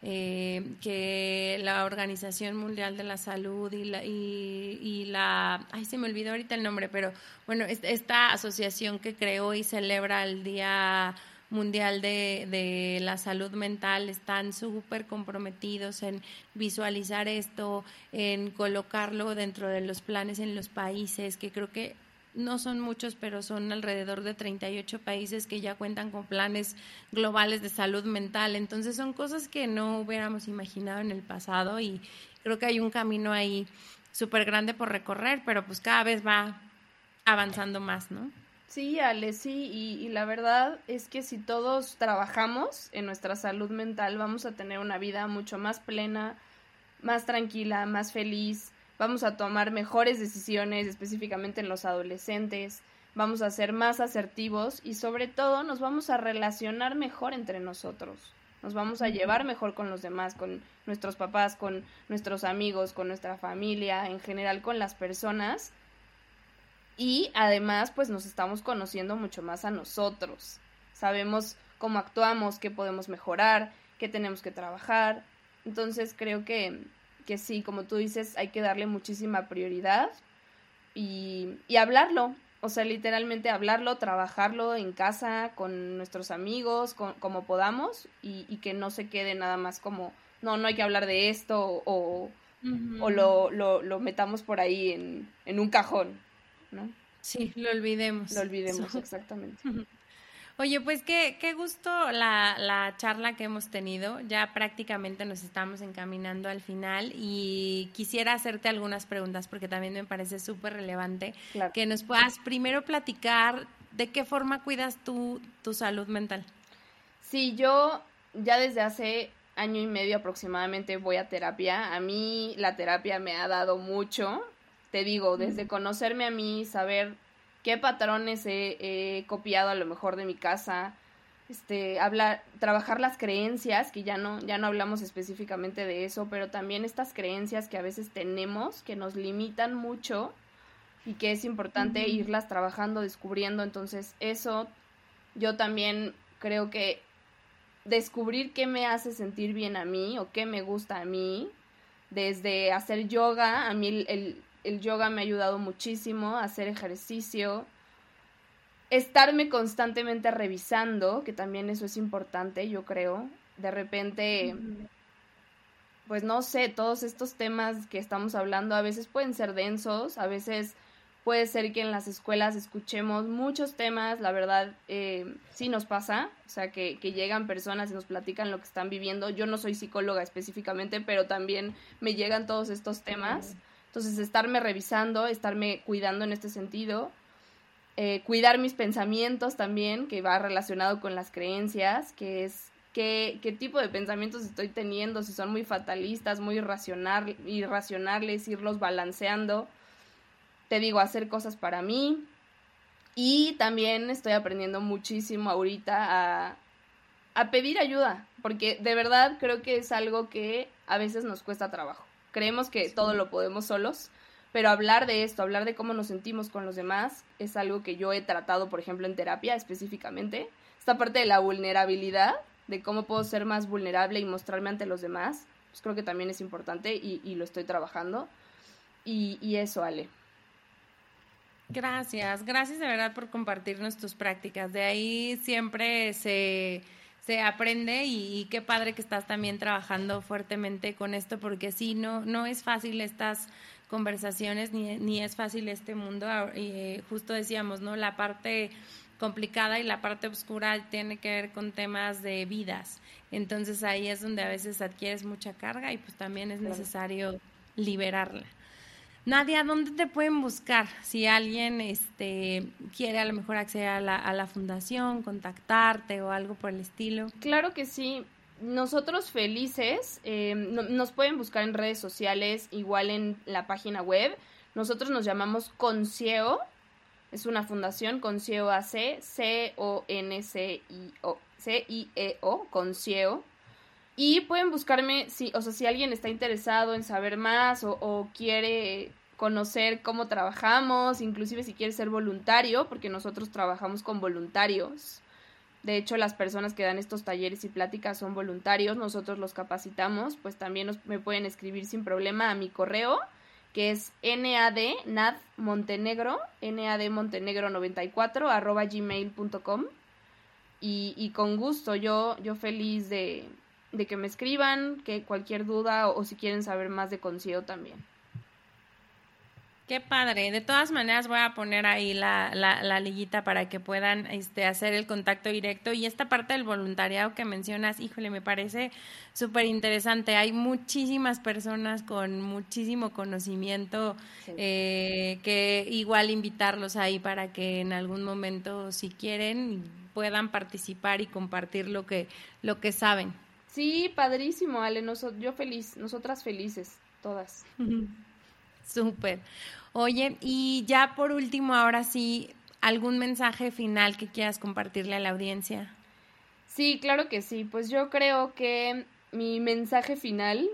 eh, que la Organización Mundial de la Salud y la, y, y, la, ay, se me olvidó ahorita el nombre, pero bueno, esta asociación que creó y celebra el Día Mundial de, de la Salud Mental están súper comprometidos en visualizar esto, en colocarlo dentro de los planes en los países, que creo que no son muchos, pero son alrededor de 38 países que ya cuentan con planes globales de salud mental. Entonces son cosas que no hubiéramos imaginado en el pasado y creo que hay un camino ahí súper grande por recorrer, pero pues cada vez va avanzando más, ¿no? Sí, Ale, sí, y, y, la verdad es que si todos trabajamos en nuestra salud mental, vamos a tener una vida mucho más plena, más tranquila, más feliz, vamos a tomar mejores decisiones, específicamente en los adolescentes, vamos a ser más asertivos y sobre todo nos vamos a relacionar mejor entre nosotros. Nos vamos a llevar mejor con los demás, con nuestros papás, con nuestros amigos, con nuestra familia, en general con las personas. Y además, pues nos estamos conociendo mucho más a nosotros. Sabemos cómo actuamos, qué podemos mejorar, qué tenemos que trabajar. Entonces creo que que sí, como tú dices, hay que darle muchísima prioridad y, y hablarlo, o sea, literalmente hablarlo, trabajarlo en casa, con nuestros amigos, con, como podamos, y, y, que no se quede nada más como, no, no hay que hablar de esto, o, o lo, lo, lo, metamos por ahí en, en un cajón, ¿no? Sí, lo olvidemos. Lo olvidemos, exactamente. Oye, pues qué, qué gusto la, la, charla que hemos tenido. Ya prácticamente nos estamos encaminando al final y quisiera hacerte algunas preguntas porque también me parece súper relevante que nos puedas primero platicar de qué forma cuidas tú tu salud mental. Sí, yo ya desde hace año y medio aproximadamente voy a terapia. A mí la terapia me ha dado mucho. Te digo, desde conocerme a mí, saber qué patrones he, copiado a lo mejor de mi casa, este, hablar, trabajar las creencias, que ya no, ya no hablamos específicamente de eso, pero también estas creencias que a veces tenemos, que nos limitan mucho y que es importante irlas trabajando, descubriendo. Entonces, eso yo también creo que descubrir qué me hace sentir bien a mí o qué me gusta a mí, desde hacer yoga, a mí el, el yoga me ha ayudado muchísimo a hacer ejercicio, estarme constantemente revisando, que también eso es importante, yo creo. De repente, pues no sé, todos estos temas que estamos hablando a veces pueden ser densos, a veces puede ser que en las escuelas escuchemos muchos temas, la verdad eh, sí nos pasa, o sea, que, que, llegan personas y nos platican lo que están viviendo. Yo no soy psicóloga específicamente, pero también me llegan todos estos temas. Entonces, estarme revisando, estarme cuidando en este sentido, eh, cuidar mis pensamientos también, que va relacionado con las creencias, que es qué, qué tipo de pensamientos estoy teniendo, si son muy fatalistas, muy irracional, irracionales, irlos balanceando. Te digo, hacer cosas para mí. Y también estoy aprendiendo muchísimo ahorita a, a pedir ayuda, porque de verdad creo que es algo que a veces nos cuesta trabajo. Creemos que todo lo podemos solos, pero hablar de esto, hablar de cómo nos sentimos con los demás, es algo que yo he tratado, por ejemplo, en terapia específicamente. Esta parte de la vulnerabilidad, de cómo puedo ser más vulnerable y mostrarme ante los demás, pues creo que también es importante y, y lo estoy trabajando. Y, y eso, Ale. Gracias, gracias de verdad por compartirnos tus prácticas. De ahí siempre se se aprende y, qué padre que estás también trabajando fuertemente con esto porque sí, no, no es fácil estas conversaciones ni, ni es fácil este mundo. Eh, justo decíamos, ¿no? La parte complicada y la parte oscura tiene que ver con temas de vidas. Entonces ahí es donde a veces adquieres mucha carga y pues también es necesario liberarla. Nadia, ¿dónde te pueden buscar? Si alguien este, quiere a lo mejor acceder a la, fundación, contactarte o algo por el estilo. Claro que sí. Nosotros felices, eh, nos pueden buscar en redes sociales, igual en la página web. Nosotros nos llamamos Concieo, es una fundación, Concieo AC, C-O-N-C-I-O, C-I-E-O, Concieo. Y pueden buscarme, si, o sea, si alguien está interesado en saber más o, quiere conocer cómo trabajamos, inclusive si quiere ser voluntario, porque nosotros trabajamos con voluntarios. De hecho, las personas que dan estos talleres y pláticas son voluntarios, nosotros los capacitamos, pues también me pueden escribir sin problema a mi correo, que es nadmontenegro, nadmontenegro94 arroba gmail.com y, y con gusto, yo, yo feliz de, de que me escriban, que cualquier duda o, si quieren saber más de Concio también. Qué padre. De todas maneras voy a poner ahí la, la, la, liguita para que puedan este, hacer el contacto directo. Y esta parte del voluntariado que mencionas, híjole, me parece súper interesante. Hay muchísimas personas con muchísimo conocimiento eh, que igual invitarlos ahí para que en algún momento, si quieren, puedan participar y compartir lo que, lo que saben. Sí, padrísimo, Ale. yo feliz, nosotras felices, todas. Súper. Oye, y ya por último, ahora sí, ¿algún mensaje final que quieras compartirle a la audiencia? Sí, claro que sí. Pues yo creo que mi mensaje final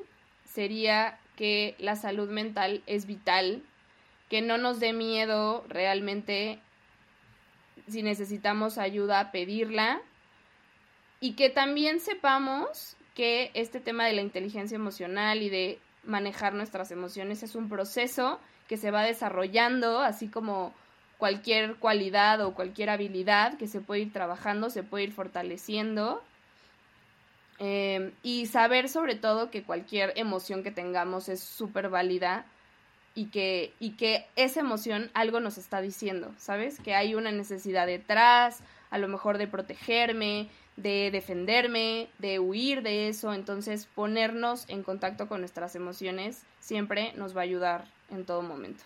sería que la salud mental es vital, que no nos dé miedo realmente si necesitamos ayuda pedirla y que también sepamos que este tema de la inteligencia emocional y de manejar nuestras emociones es un proceso que se va desarrollando, así como cualquier cualidad o cualquier habilidad que se puede ir trabajando, se puede ir fortaleciendo. Eh, y saber sobre todo que cualquier emoción que tengamos es súper válida y que, y que esa emoción algo nos está diciendo, ¿sabes? Que hay una necesidad detrás, a lo mejor de protegerme, de defenderme, de huir de eso. Entonces ponernos en contacto con nuestras emociones siempre nos va a ayudar en todo momento.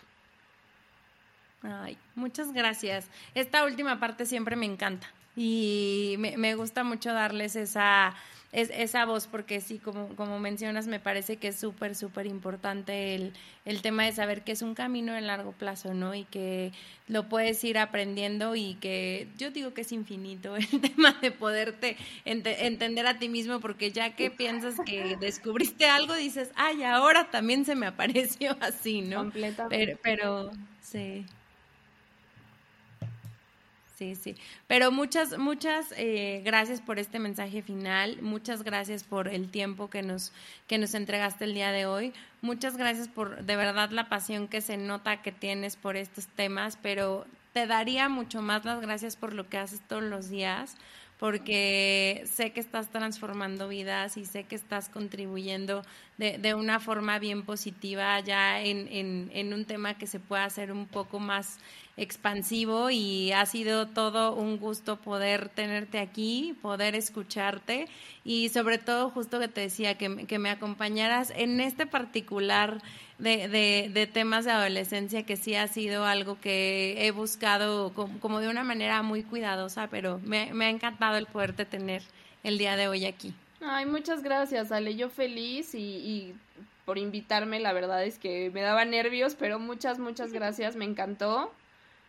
Ay, muchas gracias. Esta última parte siempre me encanta y me, me gusta mucho darles esa es, esa voz, porque sí, como, como mencionas, me parece que es súper, súper importante el, el tema de saber que es un camino de largo plazo, ¿no? Y que lo puedes ir aprendiendo y que yo digo que es infinito el tema de poderte entender a ti mismo, porque ya que piensas que descubriste algo, dices, ay, ahora también se me apareció así, ¿no? Completamente. Pero, pero sí. Sí, sí. Pero muchas, muchas eh, gracias por este mensaje final. Muchas gracias por el tiempo que nos, que nos entregaste el día de hoy. Muchas gracias por de verdad la pasión que se nota que tienes por estos temas, pero te daría mucho más las gracias por lo que haces todos los días, porque sé que estás transformando vidas y sé que estás contribuyendo de, de una forma bien positiva ya en, en, en un tema que se pueda hacer un poco más expansivo y ha sido todo un gusto poder tenerte aquí, poder escucharte y sobre todo justo que te decía que, que me acompañaras en este particular de, de, de, temas de adolescencia que sí ha sido algo que he buscado como, de una manera muy cuidadosa, pero me, me ha encantado el poderte tener el día de hoy aquí. Ay, muchas gracias, Ale. Yo feliz y, y, por invitarme. La verdad es que me daba nervios, pero muchas, muchas gracias. Me encantó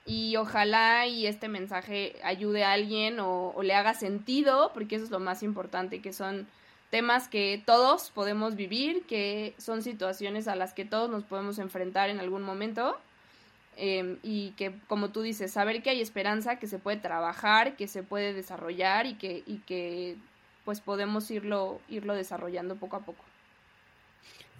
y ojalá y este mensaje ayude a alguien o, le haga sentido, porque eso es lo más importante, que son temas que todos podemos vivir, que son situaciones a las que todos nos podemos enfrentar en algún momento. Em, y que, como tú dices, saber que hay esperanza, que se puede trabajar, que se puede desarrollar y que, y que pues podemos irlo, irlo desarrollando poco a poco.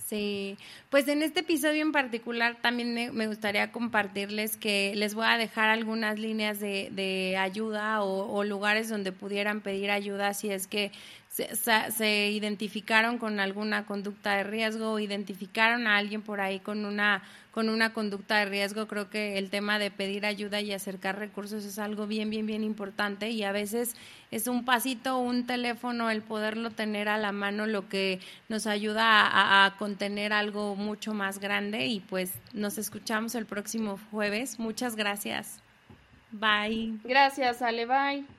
Sí, pues en este episodio en particular también me, gustaría compartirles que les voy a dejar algunas líneas de, de ayuda o, o, lugares donde pudieran pedir ayuda si es que se, se, identificaron con alguna conducta de riesgo identificaron a alguien por ahí con una con una conducta de riesgo, creo que el tema de pedir ayuda y acercar recursos es algo bien, bien, bien importante y a veces es un pasito, un teléfono, el poderlo tener a la mano, lo que nos ayuda a, a contener algo mucho más grande y pues nos escuchamos el próximo jueves. Muchas gracias. Bye. Gracias, Ale, bye.